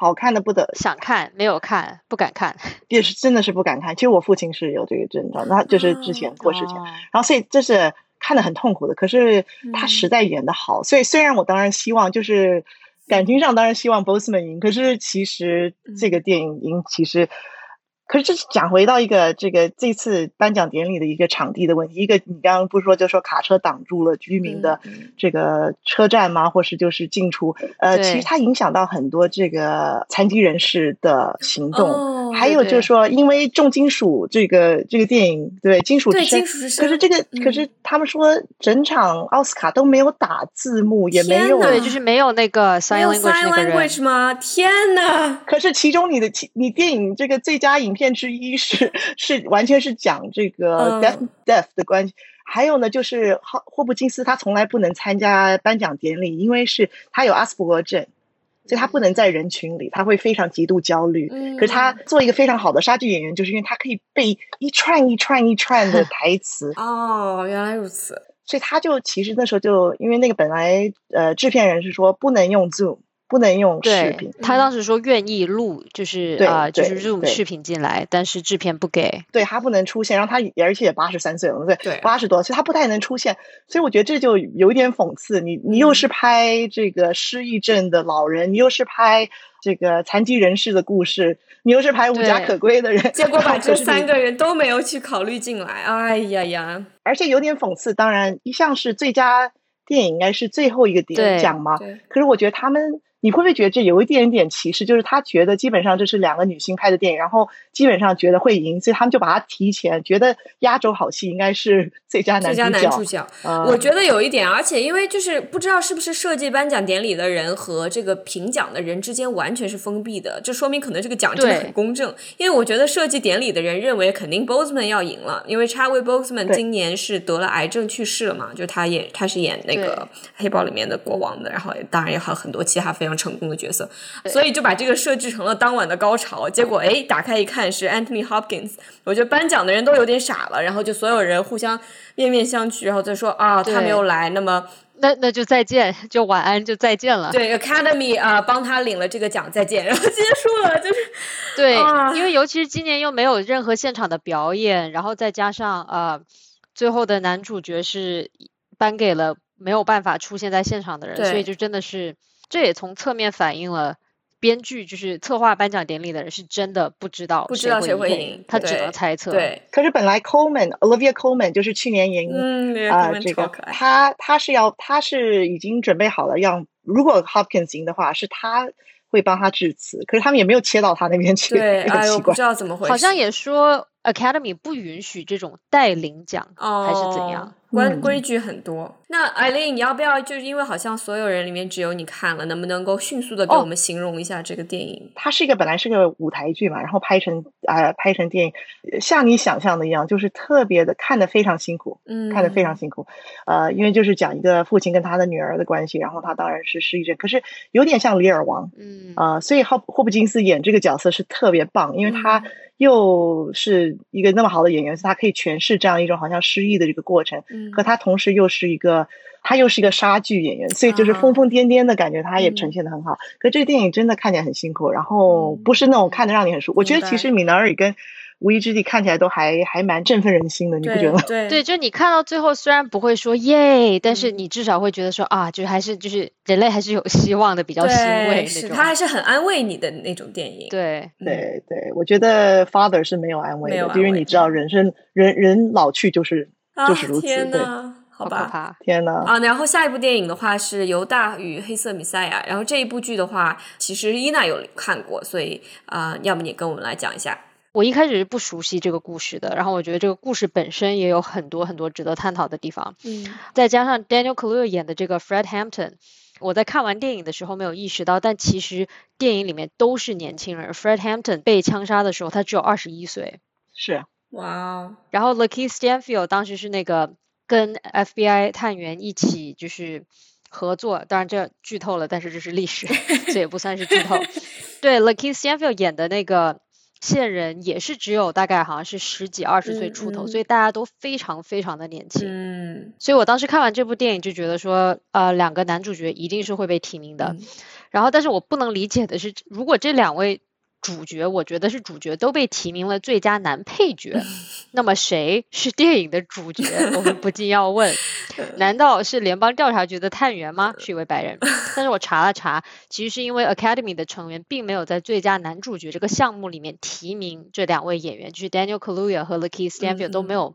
Speaker 1: 好看的不得，
Speaker 4: 想看没有看，不敢看，
Speaker 1: 也是真的是不敢看。其实我父亲是有这个症状，那就是之前过世前，然后所以这是看的很痛苦的。可是他实在演的好，所以虽然我当然希望就是感情上当然希望 bossman 赢，可是其实这个电影赢其实。可是这是讲回到一个这个这次颁奖典礼的一个场地的问题。一个你刚刚不是说就说卡车挡住了居民的这个车站吗？或是就是进出？呃，其实它影响到很多这个残疾人士的行动。哦还有就是说，因为重金属这个这个电影，对金属之声。可是这个可是他们说整场奥斯卡都没有打字幕，也没有
Speaker 4: 对，就是没有那个 sign language
Speaker 2: 吗？天哪！
Speaker 1: 可是其中你的你电影这个最佳影。片之一是是完全是讲这个 death death 的关系，还有呢，就是霍霍普金斯他从来不能参加颁奖典礼，因为是他有阿斯伯格症，所以他不能在人群里，他会非常极度焦虑。可是他做一个非常好的杀剧演员，就是因为他可以背一串一串一串的 台词。
Speaker 2: 哦，原来如此。
Speaker 1: 所以他就其实那时候就因为那个本来呃制片人是说不能用 Zoom。不能用视频，
Speaker 4: 他当时说愿意录，就是啊，就是录视频进来，但是制片不给，
Speaker 1: 对他不能出现，然后他而且也八十三岁了，对，八十多，岁他不太能出现，所以我觉得这就有点讽刺，你你又是拍这个失忆症的老人，你又是拍这个残疾人士的故事，你又是拍无家可归的人，
Speaker 2: 结果把 这三个人都没有去考虑进来，哎呀呀，
Speaker 1: 而且有点讽刺，当然一向是最佳电影应该是最后一个点奖嘛，可是我觉得他们。你会不会觉得这有一点点歧视？就是他觉得基本上这是两个女性拍的电影，然后基本上觉得会赢，所以他们就把它提前，觉得压轴好戏应该是最 佳
Speaker 2: 最佳男主角。我觉得有一点，而且因为就是不知道是不是设计颁奖典礼的人和这个评奖的人之间完全是封闭的，这说明可能这个奖真的很公正。因为我觉得设计典礼的人认为肯定 Boseman 要赢了，因为 Chadwick Boseman 今年是得了癌症去世了嘛，就他演他是演那个黑豹里面的国王的，然后当然也还有很多其他非常。成功的角色，所以就把这个设置成了当晚的高潮。结果哎，打开一看是 Anthony Hopkins，我觉得颁奖的人都有点傻了，然后就所有人互相面面相觑，然后再说啊，他没有来，那么
Speaker 4: 那那就再见，就晚安，就再见了。
Speaker 2: 对，Academy 啊，帮他领了这个奖，再见，然后结束了，就是
Speaker 4: 对，因为尤其是今年又没有任何现场的表演，然后再加上啊，最后的男主角是颁给了没有办法出现在现场的人，所以就真的是。这也从侧面反映了，编剧就是策划颁奖典礼的人是真的不知道
Speaker 2: 不知道谁
Speaker 4: 会
Speaker 2: 赢，
Speaker 4: 他只能猜测。
Speaker 2: 对，
Speaker 1: 可是本来 Coleman Olivia Coleman 就是去年赢啊，这个他他是要他是已经准备好了，要如果 Hopkins 赢的话，是他会帮他致辞，可是他们也没有切到他那边去，
Speaker 2: 对，
Speaker 1: 哎
Speaker 2: 呦，不知道怎么回事，
Speaker 4: 好像也说 Academy 不允许这种带领奖，还是怎样。
Speaker 2: 规规矩很多。那艾琳，你要不要就是因为好像所有人里面只有你看了，能不能够迅速的给我们形容一下这个电影？
Speaker 1: 它是一个本来是个舞台剧嘛，然后拍成啊拍成电影，像你想象的一样，就是特别的看的非常辛苦，嗯，看的非常辛苦。呃，因为就是讲一个父亲跟他的女儿的关系，然后他当然是失忆症，可是有点像《李尔王》，嗯啊，所以霍霍普金斯演这个角色是特别棒，因为他又是一个那么好的演员，他可以诠释这样一种好像失忆的这个过程。和他同时又是一个，他又是一个杀剧演员，所以就是疯疯癫癫的感觉，他也呈现的很好。可这个电影真的看起来很辛苦，然后不是那种看的让你很舒服。我觉得其实米纳尔跟无依之地看起来都还还蛮振奋人心的，你不觉得？
Speaker 2: 对
Speaker 4: 对，就你看到最后，虽然不会说耶，但是你至少会觉得说啊，就还是就是人类还是有希望的，比较欣慰那种。
Speaker 2: 他还是很安慰你的那种电影。
Speaker 4: 对
Speaker 1: 对对，我觉得 Father 是没有安慰
Speaker 2: 的，
Speaker 1: 因为你知道人生人人老去就是就是如此。
Speaker 2: 天
Speaker 1: 对。
Speaker 2: 好吧，
Speaker 1: 天呐！
Speaker 2: 啊，然后下一部电影的话是《犹大与黑色米赛亚》，然后这一部剧的话，其实伊娜有看过，所以啊，要不你跟我们来讲一下？
Speaker 4: 我一开始是不熟悉这个故事的，然后我觉得这个故事本身也有很多很多值得探讨的地方。
Speaker 2: 嗯，
Speaker 4: 再加上 Daniel Kaluuya 演的这个 Fred Hampton，我在看完电影的时候没有意识到，但其实电影里面都是年轻人。Fred Hampton 被枪杀的时候，他只有二十一岁。
Speaker 1: 是，
Speaker 2: 哇哦。
Speaker 4: 然后 Lakeith Stanfield 当时是那个。跟 FBI 探员一起就是合作，当然这剧透了，但是这是历史，这也不算是剧透。对，Lakeith Stanfield 演的那个线人也是只有大概好像是十几二十岁出头，所以大家都非常非常的年轻。
Speaker 2: 嗯，
Speaker 4: 所以我当时看完这部电影就觉得说，呃，两个男主角一定是会被提名的。然后，但是我不能理解的是，如果这两位。主角，我觉得是主角都被提名了最佳男配角，那么谁是电影的主角？我们不禁要问：难道是联邦调查局的探员吗？是一位白人。但是我查了查，其实是因为 Academy 的成员并没有在最佳男主角这个项目里面提名这两位演员，就是 Daniel Kaluuya 和 Lakeith Stanfield 都没有。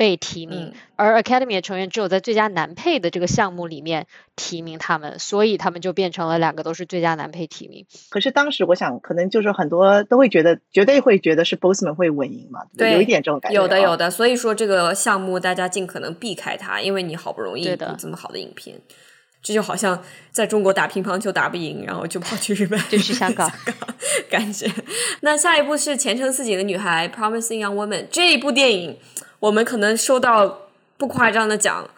Speaker 4: 被提名，而 Academy 的成员只有在最佳男配的这个项目里面提名他们，所以他们就变成了两个都是最佳男配提名。
Speaker 1: 可是当时我想，可能就是很多都会觉得，绝对会觉得是 Boseman 会稳赢嘛，
Speaker 2: 对，
Speaker 1: 有一点这种感觉。
Speaker 2: 有的，有的。所以说这个项目大家尽可能避开它，因为你好不容易
Speaker 4: 一
Speaker 2: 部这么好的影片，这就好像在中国打乒乓球打不赢，然后就跑去日本，
Speaker 4: 就去香港，
Speaker 2: 感觉。那下一部是《前程似锦的女孩》（Promising Young Woman） 这一部电影，我们可能收到。不夸张的讲，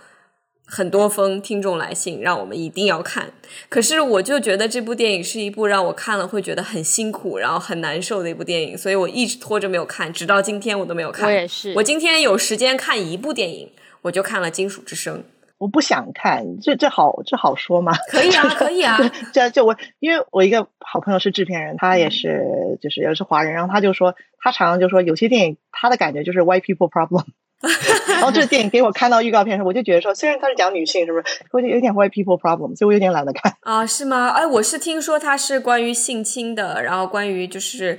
Speaker 2: 很多封听众来信让我们一定要看。可是我就觉得这部电影是一部让我看了会觉得很辛苦，然后很难受的一部电影，所以我一直拖着没有看，直到今天我都没有看。
Speaker 4: 我也是。
Speaker 2: 我今天有时间看一部电影，我就看了《金属之声》。
Speaker 1: 我不想看，这这好这好说吗？
Speaker 2: 可以啊，可以啊。
Speaker 1: 这就我，因为我一个好朋友是制片人，他也是就是也是华人，然后他就说，他常常就说有些电影他的感觉就是 white people problem。然后这个电影给我看到预告片的时候，我就觉得说，虽然它是讲女性，是不是，我就有点 white people problem，所以我有点懒得看
Speaker 2: 啊，是吗？哎，我是听说它是关于性侵的，然后关于就是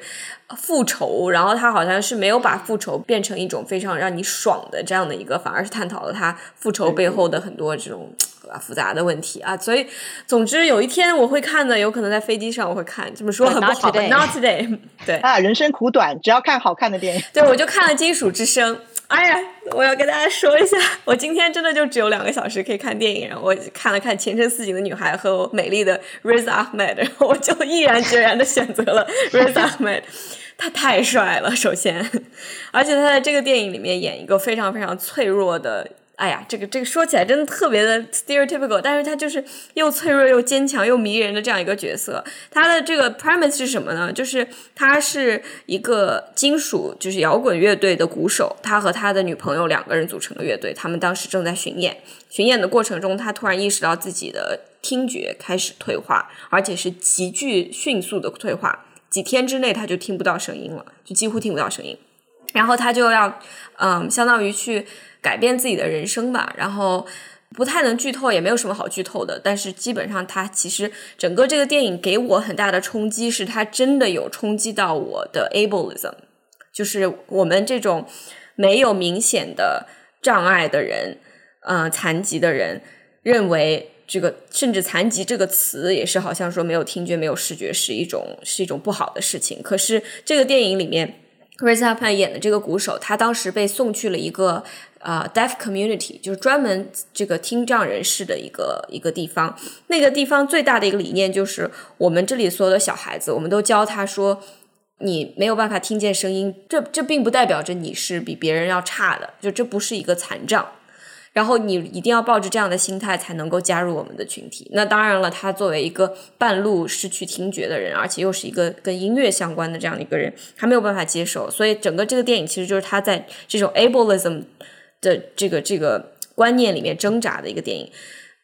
Speaker 2: 复仇，然后他好像是没有把复仇变成一种非常让你爽的这样的一个，反而是探讨了他复仇背后的很多这种复杂的问题啊。所以，总之有一天我会看的，有可能在飞机上我会看。这么说很不好，Not today。对
Speaker 1: 啊，人生苦短，只要看好看的电影。
Speaker 2: 对，我就看了《金属之声》。哎呀，我要跟大家说一下，我今天真的就只有两个小时可以看电影，我看了看《前程似锦的女孩》和美丽的 Riz Ahmed，然 后我就毅然决然的选择了 Riz Ahmed，他太帅了，首先，而且他在这个电影里面演一个非常非常脆弱的。哎呀，这个这个说起来真的特别的 stereotypical，但是他就是又脆弱又坚强又迷人的这样一个角色。他的这个 premise 是什么呢？就是他是一个金属就是摇滚乐队的鼓手，他和他的女朋友两个人组成的乐队。他们当时正在巡演，巡演的过程中，他突然意识到自己的听觉开始退化，而且是急剧迅速的退化，几天之内他就听不到声音了，就几乎听不到声音。然后他就要嗯，相当于去。改变自己的人生吧，然后不太能剧透，也没有什么好剧透的。但是基本上，他其实整个这个电影给我很大的冲击，是他真的有冲击到我的 ableism，就是我们这种没有明显的障碍的人，呃，残疾的人，认为这个甚至残疾这个词也是好像说没有听觉、没有视觉是一种是一种不好的事情。可是这个电影里面 r i z a p a n 演的这个鼓手，他当时被送去了一个。啊，deaf community 就是专门这个听障人士的一个一个地方。那个地方最大的一个理念就是，我们这里所有的小孩子，我们都教他说，你没有办法听见声音，这这并不代表着你是比别人要差的，就这不是一个残障。然后你一定要抱着这样的心态才能够加入我们的群体。那当然了，他作为一个半路失去听觉的人，而且又是一个跟音乐相关的这样的一个人，他没有办法接受。所以整个这个电影其实就是他在这种 ableism。的这个这个观念里面挣扎的一个电影，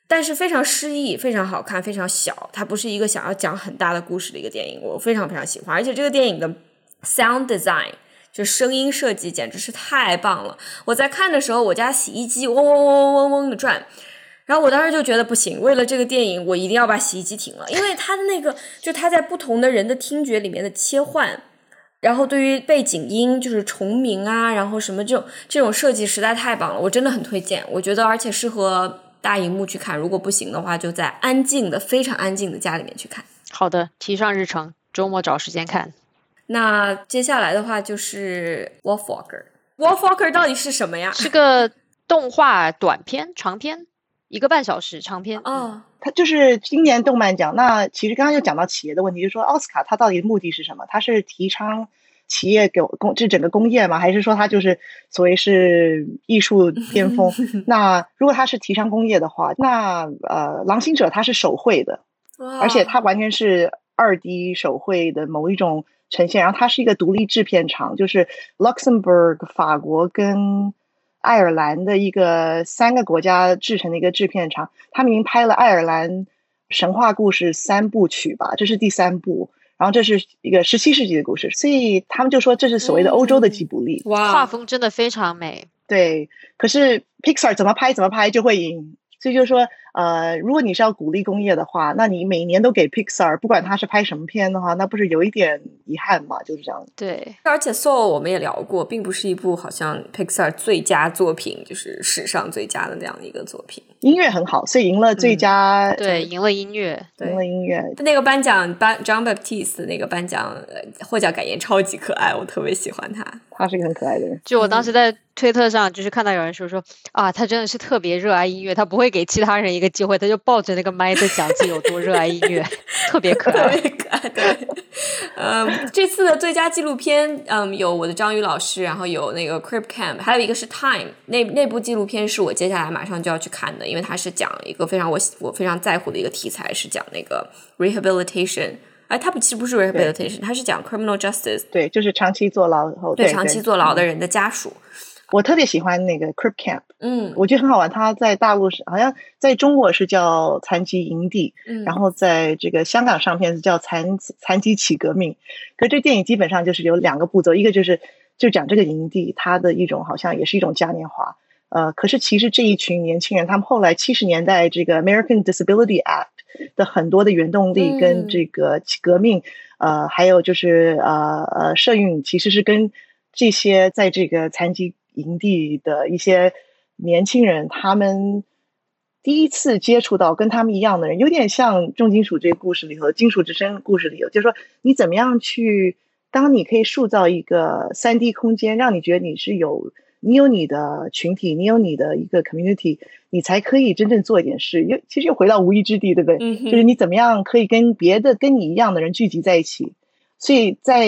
Speaker 2: 但是非常诗意，非常好看，非常小。它不是一个想要讲很大的故事的一个电影，我非常非常喜欢。而且这个电影的 sound design，就声音设计简直是太棒了。我在看的时候，我家洗衣机嗡嗡嗡嗡嗡嗡的转，然后我当时就觉得不行，为了这个电影，我一定要把洗衣机停了，因为它的那个就它在不同的人的听觉里面的切换。然后对于背景音就是重鸣啊，然后什么这种这种设计实在太棒了，我真的很推荐。我觉得而且适合大荧幕去看，如果不行的话，就在安静的、非常安静的家里面去看。
Speaker 4: 好的，提上日程，周末找时间看。
Speaker 2: 那接下来的话就是《Wolf Walker》，《Wolf Walker》到底是什么呀？
Speaker 4: 是个动画短片、长片，一个半小时长片。
Speaker 2: 哦。
Speaker 1: 它就是今年动漫奖。那其实刚刚又讲到企业的问题，就是说奥斯卡它到底目的是什么？它是提倡企业给工这整个工业吗？还是说它就是所谓是艺术巅峰？那如果它是提倡工业的话，那呃，《狼行者》它是手绘的，而且它完全是二 D 手绘的某一种呈现。然后它是一个独立制片厂，就是 Luxembourg 法国跟。爱尔兰的一个三个国家制成的一个制片厂，他们已经拍了爱尔兰神话故事三部曲吧，这是第三部，然后这是一个十七世纪的故事，所以他们就说这是所谓的欧洲的吉卜力。
Speaker 4: 哇，画风真的非常美。
Speaker 1: 对，可是 Pixar 怎么拍怎么拍就会赢，所以就说。呃，如果你是要鼓励工业的话，那你每年都给 Pixar，不管他是拍什么片的话，那不是有一点遗憾吗？就是这样。
Speaker 4: 对，
Speaker 2: 而且 Soul 我们也聊过，并不是一部好像 Pixar 最佳作品，就是史上最佳的那样的一个作品。
Speaker 1: 音乐很好，所以赢了最佳。
Speaker 4: 对，赢了音乐，
Speaker 1: 赢了音乐。
Speaker 2: 那个颁奖颁 John Baptiste 那个颁奖获奖感言超级可爱，我特别喜欢他。
Speaker 1: 他是一个很可爱的人。
Speaker 4: 就我当时在推特上，就是看到有人说说啊，他真的是特别热爱音乐，他不会给其他人一个机会，他就抱着那个麦在讲自己有多热爱音乐，特别可
Speaker 2: 爱。特别可爱。对，嗯，这次的最佳纪录片，嗯，有我的张宇老师，然后有那个 Crip Camp，还有一个是 Time。那那部纪录片是我接下来马上就要去看的，因为它是讲一个非常我我非常在乎的一个题材，是讲那个 rehabilitation。哎，它不其实不是 rehabilitation，它是讲 criminal justice。
Speaker 1: 对，就是长期坐牢后，
Speaker 2: 对长期坐牢的人的家属。
Speaker 1: 我特别喜欢那个 Crip Camp，
Speaker 2: 嗯，
Speaker 1: 我觉得很好玩。它在大陆是好像在中国是叫残疾营地，
Speaker 2: 嗯，
Speaker 1: 然后在这个香港上片是叫残残疾起革命。可这电影基本上就是有两个步骤，一个就是就讲这个营地它的一种好像也是一种嘉年华，呃，可是其实这一群年轻人他们后来七十年代这个 American Disability Act 的很多的原动力跟这个革命，呃，还有就是呃呃社运其实是跟这些在这个残疾营地的一些年轻人，他们第一次接触到跟他们一样的人，有点像重金属这个故事里头，金属之声故事里头，就是说你怎么样去，当你可以塑造一个三 D 空间，让你觉得你是有你有你的群体，你有你的一个 community，你才可以真正做一点事。又其实又回到无意之地，对不对？就是你怎么样可以跟别的跟你一样的人聚集在一起。所以在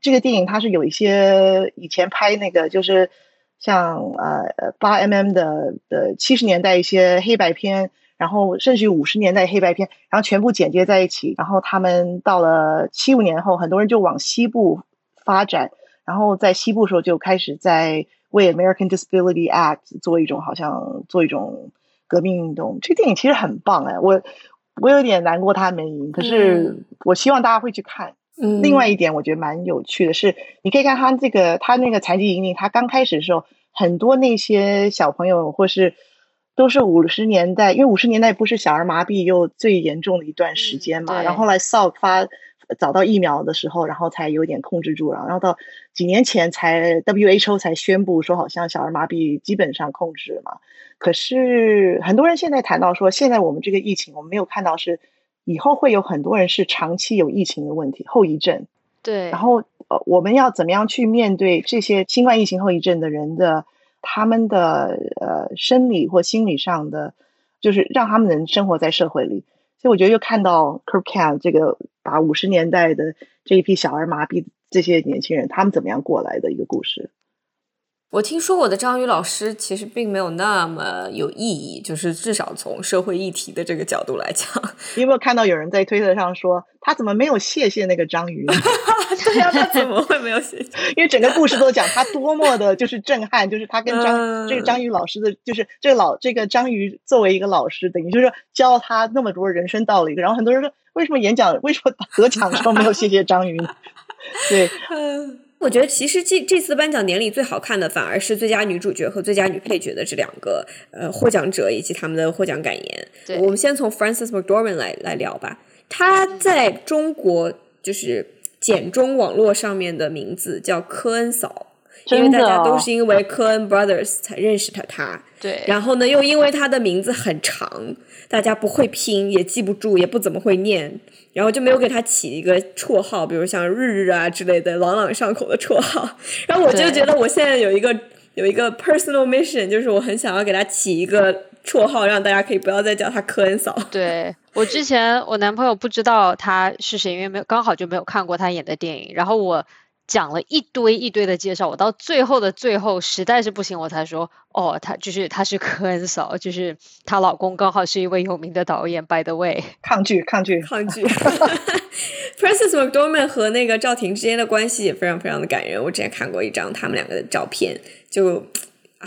Speaker 1: 这个电影，它是有一些以前拍那个就是。像呃八 mm 的的七十年代一些黑白片，然后甚至于五十年代黑白片，然后全部剪接在一起，然后他们到了七五年后，很多人就往西部发展，然后在西部的时候就开始在为 American Disability Act 做一种好像做一种革命运动。这电影其实很棒哎，我我有点难过他没赢，可是我希望大家会去看。另外一点，我觉得蛮有趣的是，你可以看他这个他那个残疾引领，他刚开始的时候，很多那些小朋友或是都是五十年代，因为五十年代不是小儿麻痹又最严重的一段时间嘛，然后后来 SALT 发找到疫苗的时候，然后才有点控制住了，然后到几年前才 WHO 才宣布说好像小儿麻痹基本上控制了嘛。可是很多人现在谈到说，现在我们这个疫情，我们没有看到是。以后会有很多人是长期有疫情的问题后遗症，
Speaker 4: 对。
Speaker 1: 然后呃，我们要怎么样去面对这些新冠疫情后遗症的人的他们的呃生理或心理上的，就是让他们能生活在社会里。所以我觉得又看到 c u r b Can 这个把五十年代的这一批小儿麻痹这些年轻人他们怎么样过来的一个故事。
Speaker 2: 我听说我的章鱼老师其实并没有那么有意义，就是至少从社会议题的这个角度来讲，
Speaker 1: 你有没有看到有人在推特上说他怎么没有谢谢那个章鱼？
Speaker 2: 对呀，他怎么会没有谢谢？
Speaker 1: 因为整个故事都讲他多么的就是震撼，就是他跟章这个章鱼老师的，就是这个老这个章鱼作为一个老师，等于就是教他那么多人生道理。然后很多人说，为什么演讲为什么得奖的时候没有谢谢章鱼？对。
Speaker 2: 我觉得其实这这次颁奖典礼最好看的反而是最佳女主角和最佳女配角的这两个呃获奖者以及他们的获奖感言。我们先从 Frances McDormand 来来聊吧。她在中国就是简中网络上面的名字叫科恩嫂，因为大家都是因为科恩 Brothers 才认识的。她
Speaker 4: 对，
Speaker 2: 然后呢，又因为他的名字很长，大家不会拼，也记不住，也不怎么会念。然后就没有给他起一个绰号，比如像日日啊之类的朗朗上口的绰号。然后我就觉得我现在有一个有一个 personal mission，就是我很想要给他起一个绰号，让大家可以不要再叫他科恩嫂。
Speaker 4: 对我之前我男朋友不知道他是谁，因为没有刚好就没有看过他演的电影。然后我。讲了一堆一堆的介绍，我到最后的最后实在是不行，我才说哦，她就是她是科恩嫂，就是她老公刚好是一位有名的导演。By the way，
Speaker 1: 抗拒抗拒
Speaker 2: 抗拒。Princess McDormand 和那个赵婷之间的关系也非常非常的感人。我之前看过一张他们两个的照片，就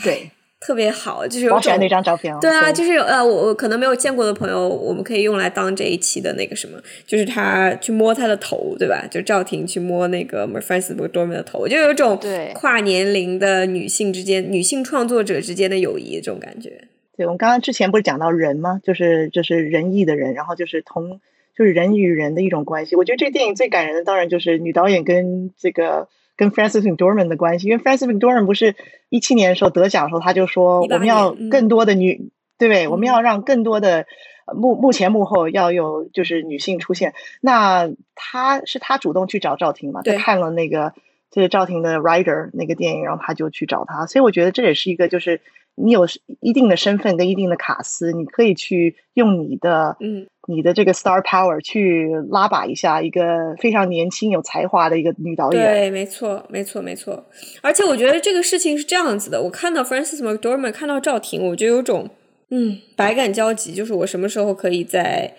Speaker 1: 对。
Speaker 2: 特别好，就是有种
Speaker 1: 那张照片。
Speaker 2: 对啊，就是呃，我我可能没有见过的朋友，我们可以用来当这一期的那个什么，就是他去摸他的头，对吧？就赵婷去摸那个 Frances McDormand 的头，就有种跨年龄的女性之间、女性创作者之间的友谊这种感觉。
Speaker 1: 对，我们刚刚之前不是讲到人吗？就是就是仁义的人，然后就是同就是人与人的一种关系。我觉得这个电影最感人的，当然就是女导演跟这个。跟 Frances McDormand 的关系，因为 Frances McDormand 不是一七年的时候得奖的时候，他就说我们要更多的女，对不对？我们要让更多的幕幕前幕后要有就是女性出现。那他是他主动去找赵婷嘛？他看了那个就是赵婷的 Rider 那个电影，然后他就去找他。所以我觉得这也是一个就是。你有一定的身份跟一定的卡司，你可以去用你的，
Speaker 2: 嗯，
Speaker 1: 你的这个 star power 去拉把一下一个非常年轻有才华的一个女导演。
Speaker 2: 对，没错，没错，没错。而且我觉得这个事情是这样子的，我看到 Frances McDormand，看到赵婷，我就有种，嗯，百感交集。就是我什么时候可以在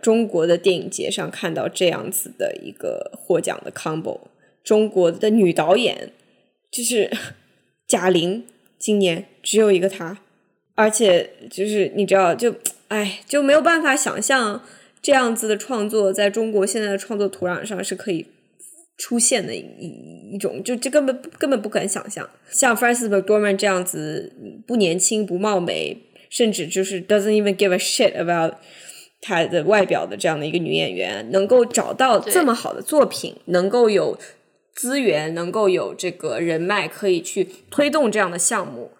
Speaker 2: 中国的电影节上看到这样子的一个获奖的 combo？中国的女导演就是贾玲。今年只有一个她，而且就是你知道，就哎，就没有办法想象这样子的创作在中国现在的创作土壤上是可以出现的一一种，就这根本根本不敢想象。像 Frances McDormand 这样子不年轻不貌美，甚至就是 doesn't even give a shit about 她的外表的这样的一个女演员，能够找到这么好的作品，能够有。资源能够有这个人脉，可以去推动这样的项目，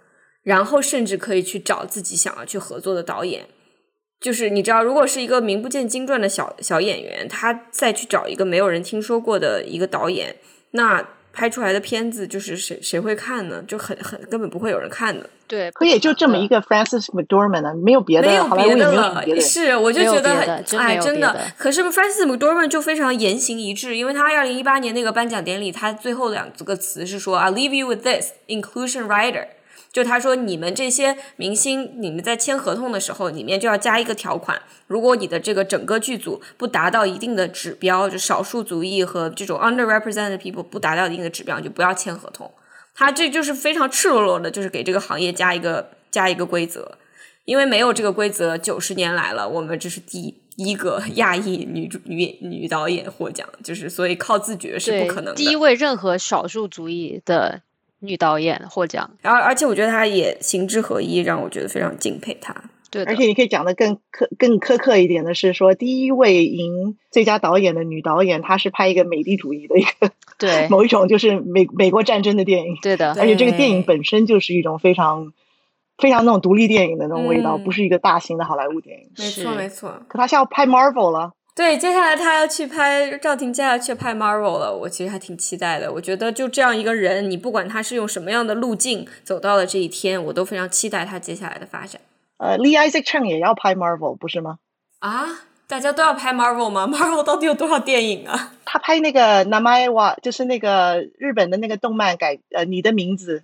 Speaker 2: 然后甚至可以去找自己想要去合作的导演。就是你知道，如果是一个名不见经传的小小演员，他再去找一个没有人听说过的一个导演，那。拍出来的片子就是谁谁会看呢？就很很根本不会有人看的。
Speaker 4: 对，
Speaker 1: 可也就这么一个 Francis McDormand 呢，没有别的，
Speaker 2: 没有
Speaker 1: 别
Speaker 2: 的
Speaker 1: 了。
Speaker 2: 是，我就觉得哎，真
Speaker 4: 的。
Speaker 2: 可是 Francis McDormand 就非常言行一致，因为他二零一八年那个颁奖典礼，他最后两个词是说 "I leave you with this inclusion rider"。就他说，你们这些明星，你们在签合同的时候，里面就要加一个条款：如果你的这个整个剧组不达到一定的指标，就少数族裔和这种 underrepresented people 不达到一定的指标，就不要签合同。他这就是非常赤裸裸的，就是给这个行业加一个加一个规则。因为没有这个规则，九十年来了，我们这是第一个 亚裔女主女女导演获奖，就是所以靠自觉是不可能的。
Speaker 4: 第一位任何少数族裔的。女导演获奖，
Speaker 2: 而而且我觉得她也行之合一，让我觉得非常敬佩她。
Speaker 4: 对，
Speaker 1: 而且你可以讲的更苛更苛刻一点的是，说第一位赢最佳导演的女导演，她是拍一个美帝主义的一个
Speaker 4: 对
Speaker 1: 某一种就是美美国战争的电影。
Speaker 4: 对的，
Speaker 1: 而且这个电影本身就是一种非常非常那种独立电影的那种味道，不是一个大型的好莱坞电影。
Speaker 2: 没错没错，
Speaker 1: 可他是要拍 Marvel 了。
Speaker 2: 对，接下来他要去拍赵婷，接下来去拍 Marvel 了。我其实还挺期待的。我觉得就这样一个人，你不管他是用什么样的路径走到了这一天，我都非常期待他接下来的发展。
Speaker 1: 呃，Lee Isaac Chung 也要拍 Marvel 不是吗？
Speaker 2: 啊，大家都要拍 Marvel 吗？Marvel 到底有多少电影啊？
Speaker 1: 他拍那个 Namae 就是那个日本的那个动漫改呃，你的名字。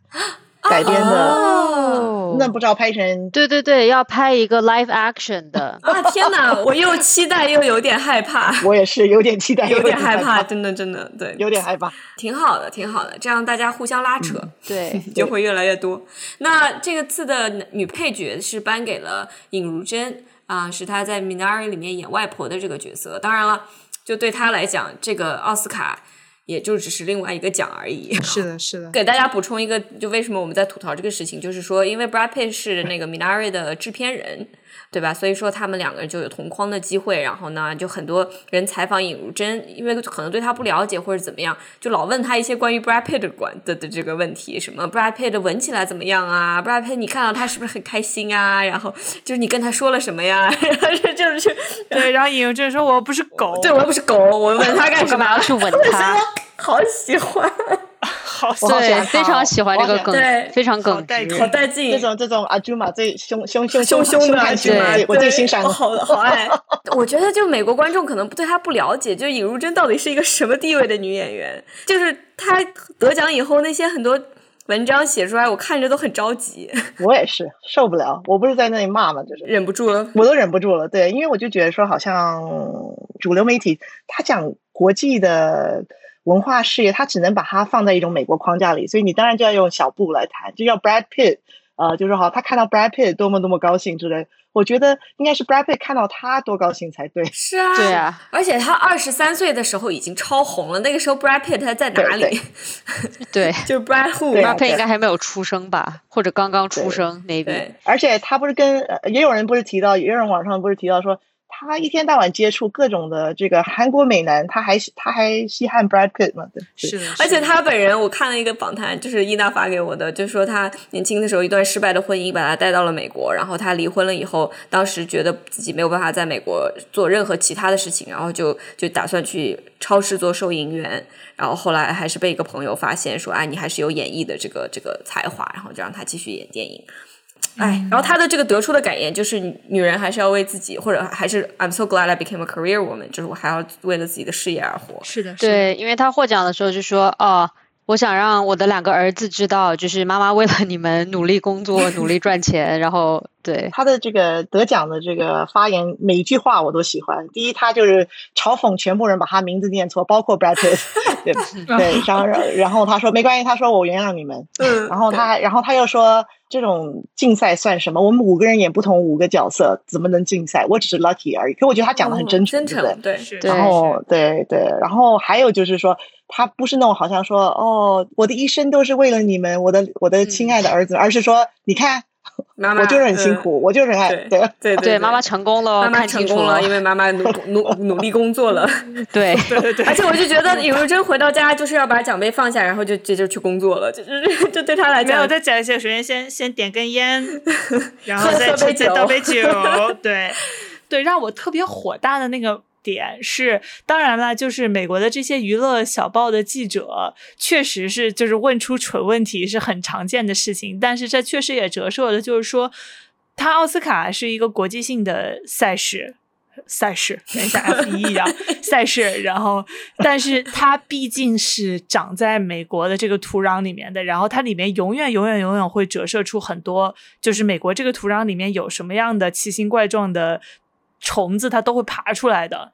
Speaker 1: 改编的，那不知道拍成？
Speaker 4: 对对对，要拍一个 live action 的
Speaker 2: 啊！天哪，我又期待又有点害怕。
Speaker 1: 我也是有点期待，
Speaker 2: 有
Speaker 1: 点害
Speaker 2: 怕，真的真的对，
Speaker 1: 有点害怕。
Speaker 2: 挺好的，挺好的，这样大家互相拉扯，
Speaker 4: 对，
Speaker 2: 就会越来越多。那这个次的女配角是颁给了尹如珍啊，是她在《Minari》里面演外婆的这个角色。当然了，就对她来讲，这个奥斯卡。也就只是另外一个奖而已。
Speaker 6: 是的，是的。
Speaker 2: 给大家补充一个，就为什么我们在吐槽这个事情，就是说，因为 Brad Pitt 是那个 Minari 的制片人。对吧？所以说他们两个人就有同框的机会，然后呢，就很多人采访尹如珍，因为可能对他不了解或者怎么样，就老问他一些关于 Brad Pitt 的关的的这个问题，什么 Brad Pitt 闻起来怎么样啊？Brad Pitt 你看到他是不是很开心啊？然后就是你跟他说了什么呀？就是
Speaker 6: 对，然后尹如珍说：“我不是狗，
Speaker 2: 对我又不是狗，我问他干什么？
Speaker 4: 要去吻他？
Speaker 2: 好喜欢。”
Speaker 6: 好，
Speaker 4: 对，非常喜欢这个梗，
Speaker 2: 对，
Speaker 4: 非常梗，
Speaker 2: 好带劲。
Speaker 1: 这种这种阿朱玛最凶凶凶
Speaker 2: 凶
Speaker 1: 凶
Speaker 2: 的，
Speaker 1: 对，我最欣赏，
Speaker 2: 好好爱。我觉得就美国观众可能对他不了解，就尹如珍到底是一个什么地位的女演员。就是她得奖以后，那些很多文章写出来，我看着都很着急。
Speaker 1: 我也是受不了，我不是在那里骂嘛，就是
Speaker 2: 忍不住了，
Speaker 1: 我都忍不住了。对，因为我就觉得说，好像主流媒体他讲国际的。文化事业，他只能把它放在一种美国框架里，所以你当然就要用小布来谈，就要 Brad Pitt，呃，就是好，他看到 Brad Pitt 多么多么高兴之类。我觉得应该是 Brad Pitt 看到他多高兴才对。
Speaker 2: 是啊，
Speaker 4: 对啊，
Speaker 2: 而且他二十三岁的时候已经超红了，那个时候 Brad Pitt 他在哪里？
Speaker 4: 对，
Speaker 2: 就 Brad Who，Brad
Speaker 4: Pitt 应该还没有出生吧，或者刚刚出生，maybe。
Speaker 1: 而且他不是跟也有人不是提到，也有人网上不是提到说。他一天到晚接触各种的这个韩国美男，他还他还稀罕 Brad Pitt 吗？对，
Speaker 6: 是的。
Speaker 2: 而且他本人，我看了一个访谈，就是伊娜发给我的，就说他年轻的时候一段失败的婚姻把他带到了美国，然后他离婚了以后，当时觉得自己没有办法在美国做任何其他的事情，然后就就打算去超市做收银员，然后后来还是被一个朋友发现说，哎，你还是有演艺的这个这个才华，然后就让他继续演电影。哎，然后他的这个得出的感言就是，女人还是要为自己，或者还是 I'm so glad I became a career woman，就是我还要为了自己的事业而活。
Speaker 6: 是的，
Speaker 4: 对，因为他获奖的时候就说，哦，我想让我的两个儿子知道，就是妈妈为了你们努力工作，努力赚钱，然后。对
Speaker 1: 他的这个得奖的这个发言，每一句话我都喜欢。第一，他就是嘲讽全部人把他名字念错，包括 Brad Pitt。对对，然后然后他说没关系，他说我原谅你们。嗯，然后他然后他又说这种竞赛算什么？我们五个人演不同五个角色，怎么能竞赛？我只是 lucky 而已。可我觉得他讲的很真诚，
Speaker 2: 真诚对。
Speaker 1: 然后对对，然后还有就是说，他不是那种好像说哦，我的一生都是为了你们，我的我的亲爱的儿子，而是说你看。
Speaker 2: 妈妈，
Speaker 1: 我就是很辛苦，我就是很爱，
Speaker 2: 对对
Speaker 4: 对，妈妈成功了，
Speaker 2: 妈妈成功了，因为妈妈努 努努力工作了，
Speaker 4: 对
Speaker 6: 对对，
Speaker 2: 而且我就觉得尹如珍回到家就是要把奖杯放下，然后就直接去工作了，就就就对他来讲，
Speaker 6: 没有再讲一些，首先先先点根烟，然后再再倒杯酒，对对，让我特别火大的那个。点是，当然了，就是美国的这些娱乐小报的记者，确实是就是问出蠢问题是很常见的事情，但是这确实也折射了，就是说，他奥斯卡是一个国际性的赛事，赛事，等一下 F 一样赛事，然后，但是它毕竟是长在美国的这个土壤里面的，然后它里面永远永远永远会折射出很多，就是美国这个土壤里面有什么样的奇形怪状的。虫子它都会爬出来的，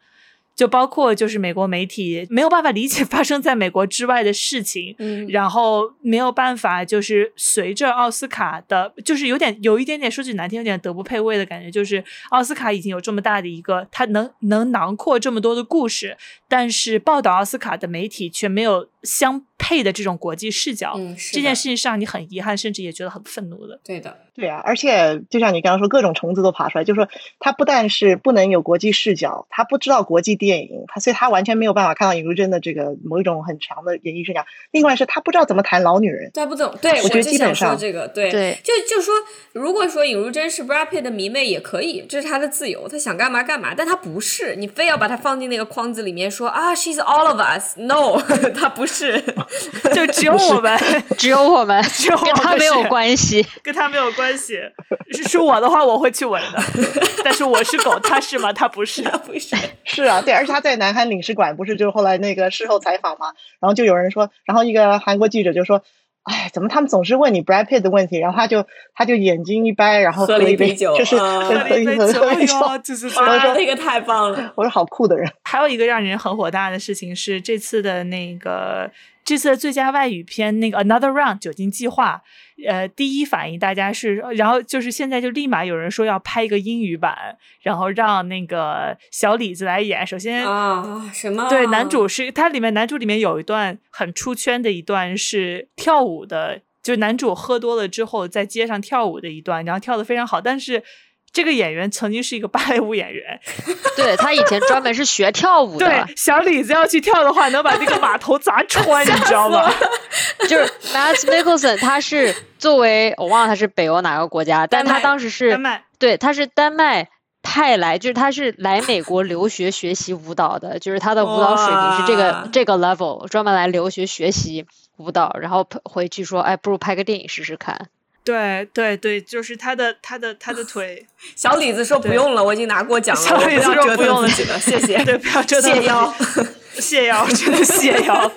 Speaker 6: 就包括就是美国媒体没有办法理解 发生在美国之外的事情，嗯，然后没有办法就是随着奥斯卡的，就是有点有一点点说句难听，有点德不配位的感觉，就是奥斯卡已经有这么大的一个，它能能囊括这么多的故事，但是报道奥斯卡的媒体却没有相。配的这种国际视角，这件事情是让你很遗憾，甚至也觉得很愤怒的。
Speaker 2: 对的，
Speaker 1: 对啊，而且就像你刚刚说，各种虫子都爬出来，就是说他不但是不能有国际视角，他不知道国际电影，他所以他完全没有办法看到尹如珍的这个某一种很强的演艺生涯。另外是他不知道怎么谈老女人，
Speaker 2: 他不懂。对，
Speaker 1: 我觉得基本上
Speaker 2: 这个对，就就说如果说尹如珍是 Brad Pitt 的迷妹也可以，这是他的自由，他想干嘛干嘛，但他不是，你非要把他放进那个框子里面说啊，She's all of us，No，他不是，
Speaker 6: 就只有。我们
Speaker 4: 只有我们，只有
Speaker 6: 跟
Speaker 4: 他没有关系，
Speaker 6: 跟他没有关系。是我的话，我会去闻的。但是我是狗，他是吗？他不是，
Speaker 2: 不是。
Speaker 1: 是啊，对，而且他在南韩领事馆，不是就是后来那个事后采访嘛？然后就有人说，然后一个韩国记者就说：“哎，怎么他们总是问你 Brad Pitt 的问题？”然后他就他就眼睛一掰，然后
Speaker 2: 喝
Speaker 1: 了一
Speaker 2: 杯酒，
Speaker 1: 就是喝
Speaker 6: 了一杯酒，就是
Speaker 2: 说那个太棒了。
Speaker 1: 我说好酷的人。
Speaker 6: 还有一个让人很火大的事情是，这次的那个。这次最佳外语片那个 Another Round 酒精计划，呃，第一反应大家是，然后就是现在就立马有人说要拍一个英语版，然后让那个小李子来演。首先
Speaker 2: 啊，什么？
Speaker 6: 对，男主是它里面男主里面有一段很出圈的一段是跳舞的，就是男主喝多了之后在街上跳舞的一段，然后跳的非常好，但是。这个演员曾经是一个芭蕾舞演员，
Speaker 4: 对他以前专门是学跳舞的。
Speaker 6: 对，小李子要去跳的话，能把那个码头砸穿，你知道吗？
Speaker 4: 就是 Matt Mikkelsen，他是作为我忘了他是北欧哪个国家，但他当时是
Speaker 6: 丹麦，
Speaker 4: 对，他是丹麦派来，就是他是来美国留学学习舞蹈的，就是他的舞蹈水平是这个这个 level，专门来留学学习舞蹈，然后回去说，哎，不如拍个电影试试看。
Speaker 6: 对对对，就是他的他的他的腿。
Speaker 2: 小李子说不用了，我已经拿过奖了。
Speaker 6: 小李子说不用了，
Speaker 2: 谢谢。
Speaker 6: 对，不要折腾
Speaker 2: 谢腰，
Speaker 6: 谢腰，真的谢 腰。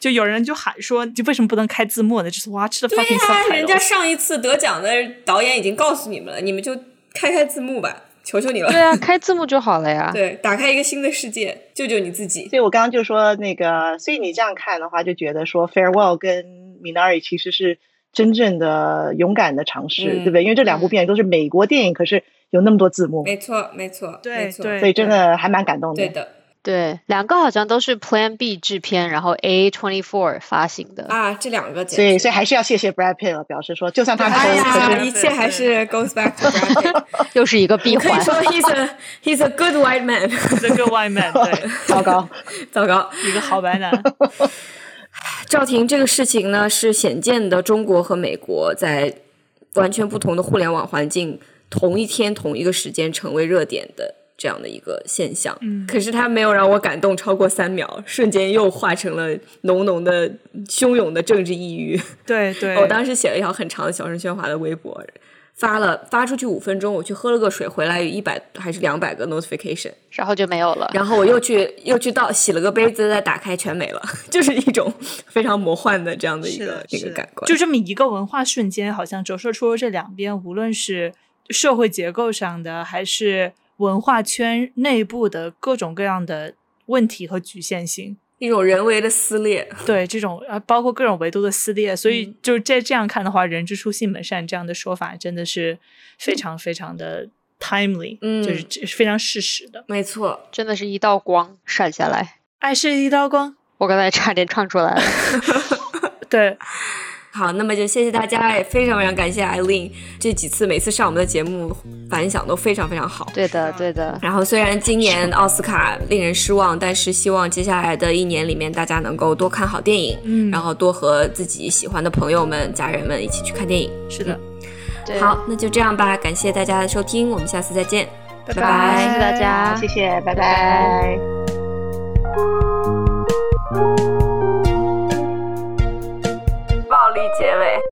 Speaker 6: 就有人就喊说，就为什么不能开字幕呢？就是哇，吃的 fucking
Speaker 2: 对呀，人家上一次得奖的导演已经告诉你们了，你们就开开字幕吧，求求你了。
Speaker 4: 对啊，开字幕就好了呀。
Speaker 2: 对，打开一个新的世界，救救你自己。
Speaker 1: 所以我刚刚就说那个，所以你这样看的话，就觉得说 Farewell 跟 Minari 其实是。真正的勇敢的尝试，对不对？因为这两部片都是美国电影，可是有那么多字幕。
Speaker 2: 没错，没错，
Speaker 6: 对对，
Speaker 1: 所以真的还蛮感动的。
Speaker 2: 对的，
Speaker 4: 对，两个好像都是 Plan B 制片，然后 A Twenty Four 发行的
Speaker 2: 啊，这两个。
Speaker 1: 所以，所以还是要谢谢 Brad Pitt 了，表示说，就算他
Speaker 2: 哎呀，一切还是 goes back to Brad Pitt，
Speaker 4: 又是一个闭环。
Speaker 2: 说 he's a he's a good white man，he's
Speaker 6: a good white man，对，
Speaker 1: 糟糕，
Speaker 2: 糟糕，
Speaker 6: 一个好白男。
Speaker 2: 赵婷这个事情呢，是显见的中国和美国在完全不同的互联网环境，同一天同一个时间成为热点的这样的一个现象。
Speaker 6: 嗯，
Speaker 2: 可是它没有让我感动超过三秒，瞬间又化成了浓浓的汹涌的政治抑郁。
Speaker 6: 对对，
Speaker 2: 我当时写了一条很长的小声喧哗的微博。发了发出去五分钟，我去喝了个水，回来有一百还是两百个 notification，
Speaker 4: 然后就没有了。
Speaker 2: 然后我又去 又去倒洗了个杯子，再打开全没了，就是一种非常魔幻的这样的一个一个感官。
Speaker 6: 就这么一个文化瞬间，好像折射出了这两边，无论是社会结构上的，还是文化圈内部的各种各样的问题和局限性。
Speaker 2: 一种人为的撕裂，
Speaker 6: 对这种啊，包括各种维度的撕裂，所以就是在这样看的话，“人之初，性本善”这样的说法真的是非常非常的 timely，
Speaker 2: 嗯，
Speaker 6: 就是非常事实的，
Speaker 2: 没错，
Speaker 4: 真的是一道光闪下来，
Speaker 6: 爱是一道光，
Speaker 4: 我刚才差点唱出来了，
Speaker 6: 对。
Speaker 2: 好，那么就谢谢大家，也非常非常感谢艾琳这几次每次上我们的节目反响都非常非常好。
Speaker 4: 对的，对的。
Speaker 2: 然后虽然今年奥斯卡令人失望，但是希望接下来的一年里面大家能够多看好电影，
Speaker 6: 嗯，
Speaker 2: 然后多和自己喜欢的朋友们、家人们一起去看电影。
Speaker 6: 是的，
Speaker 2: 好，那就这样吧，感谢大家的收听，我们下次再见，
Speaker 6: 拜
Speaker 2: 拜，
Speaker 4: 谢谢大家，
Speaker 1: 谢谢，拜拜。
Speaker 2: 暴力结尾。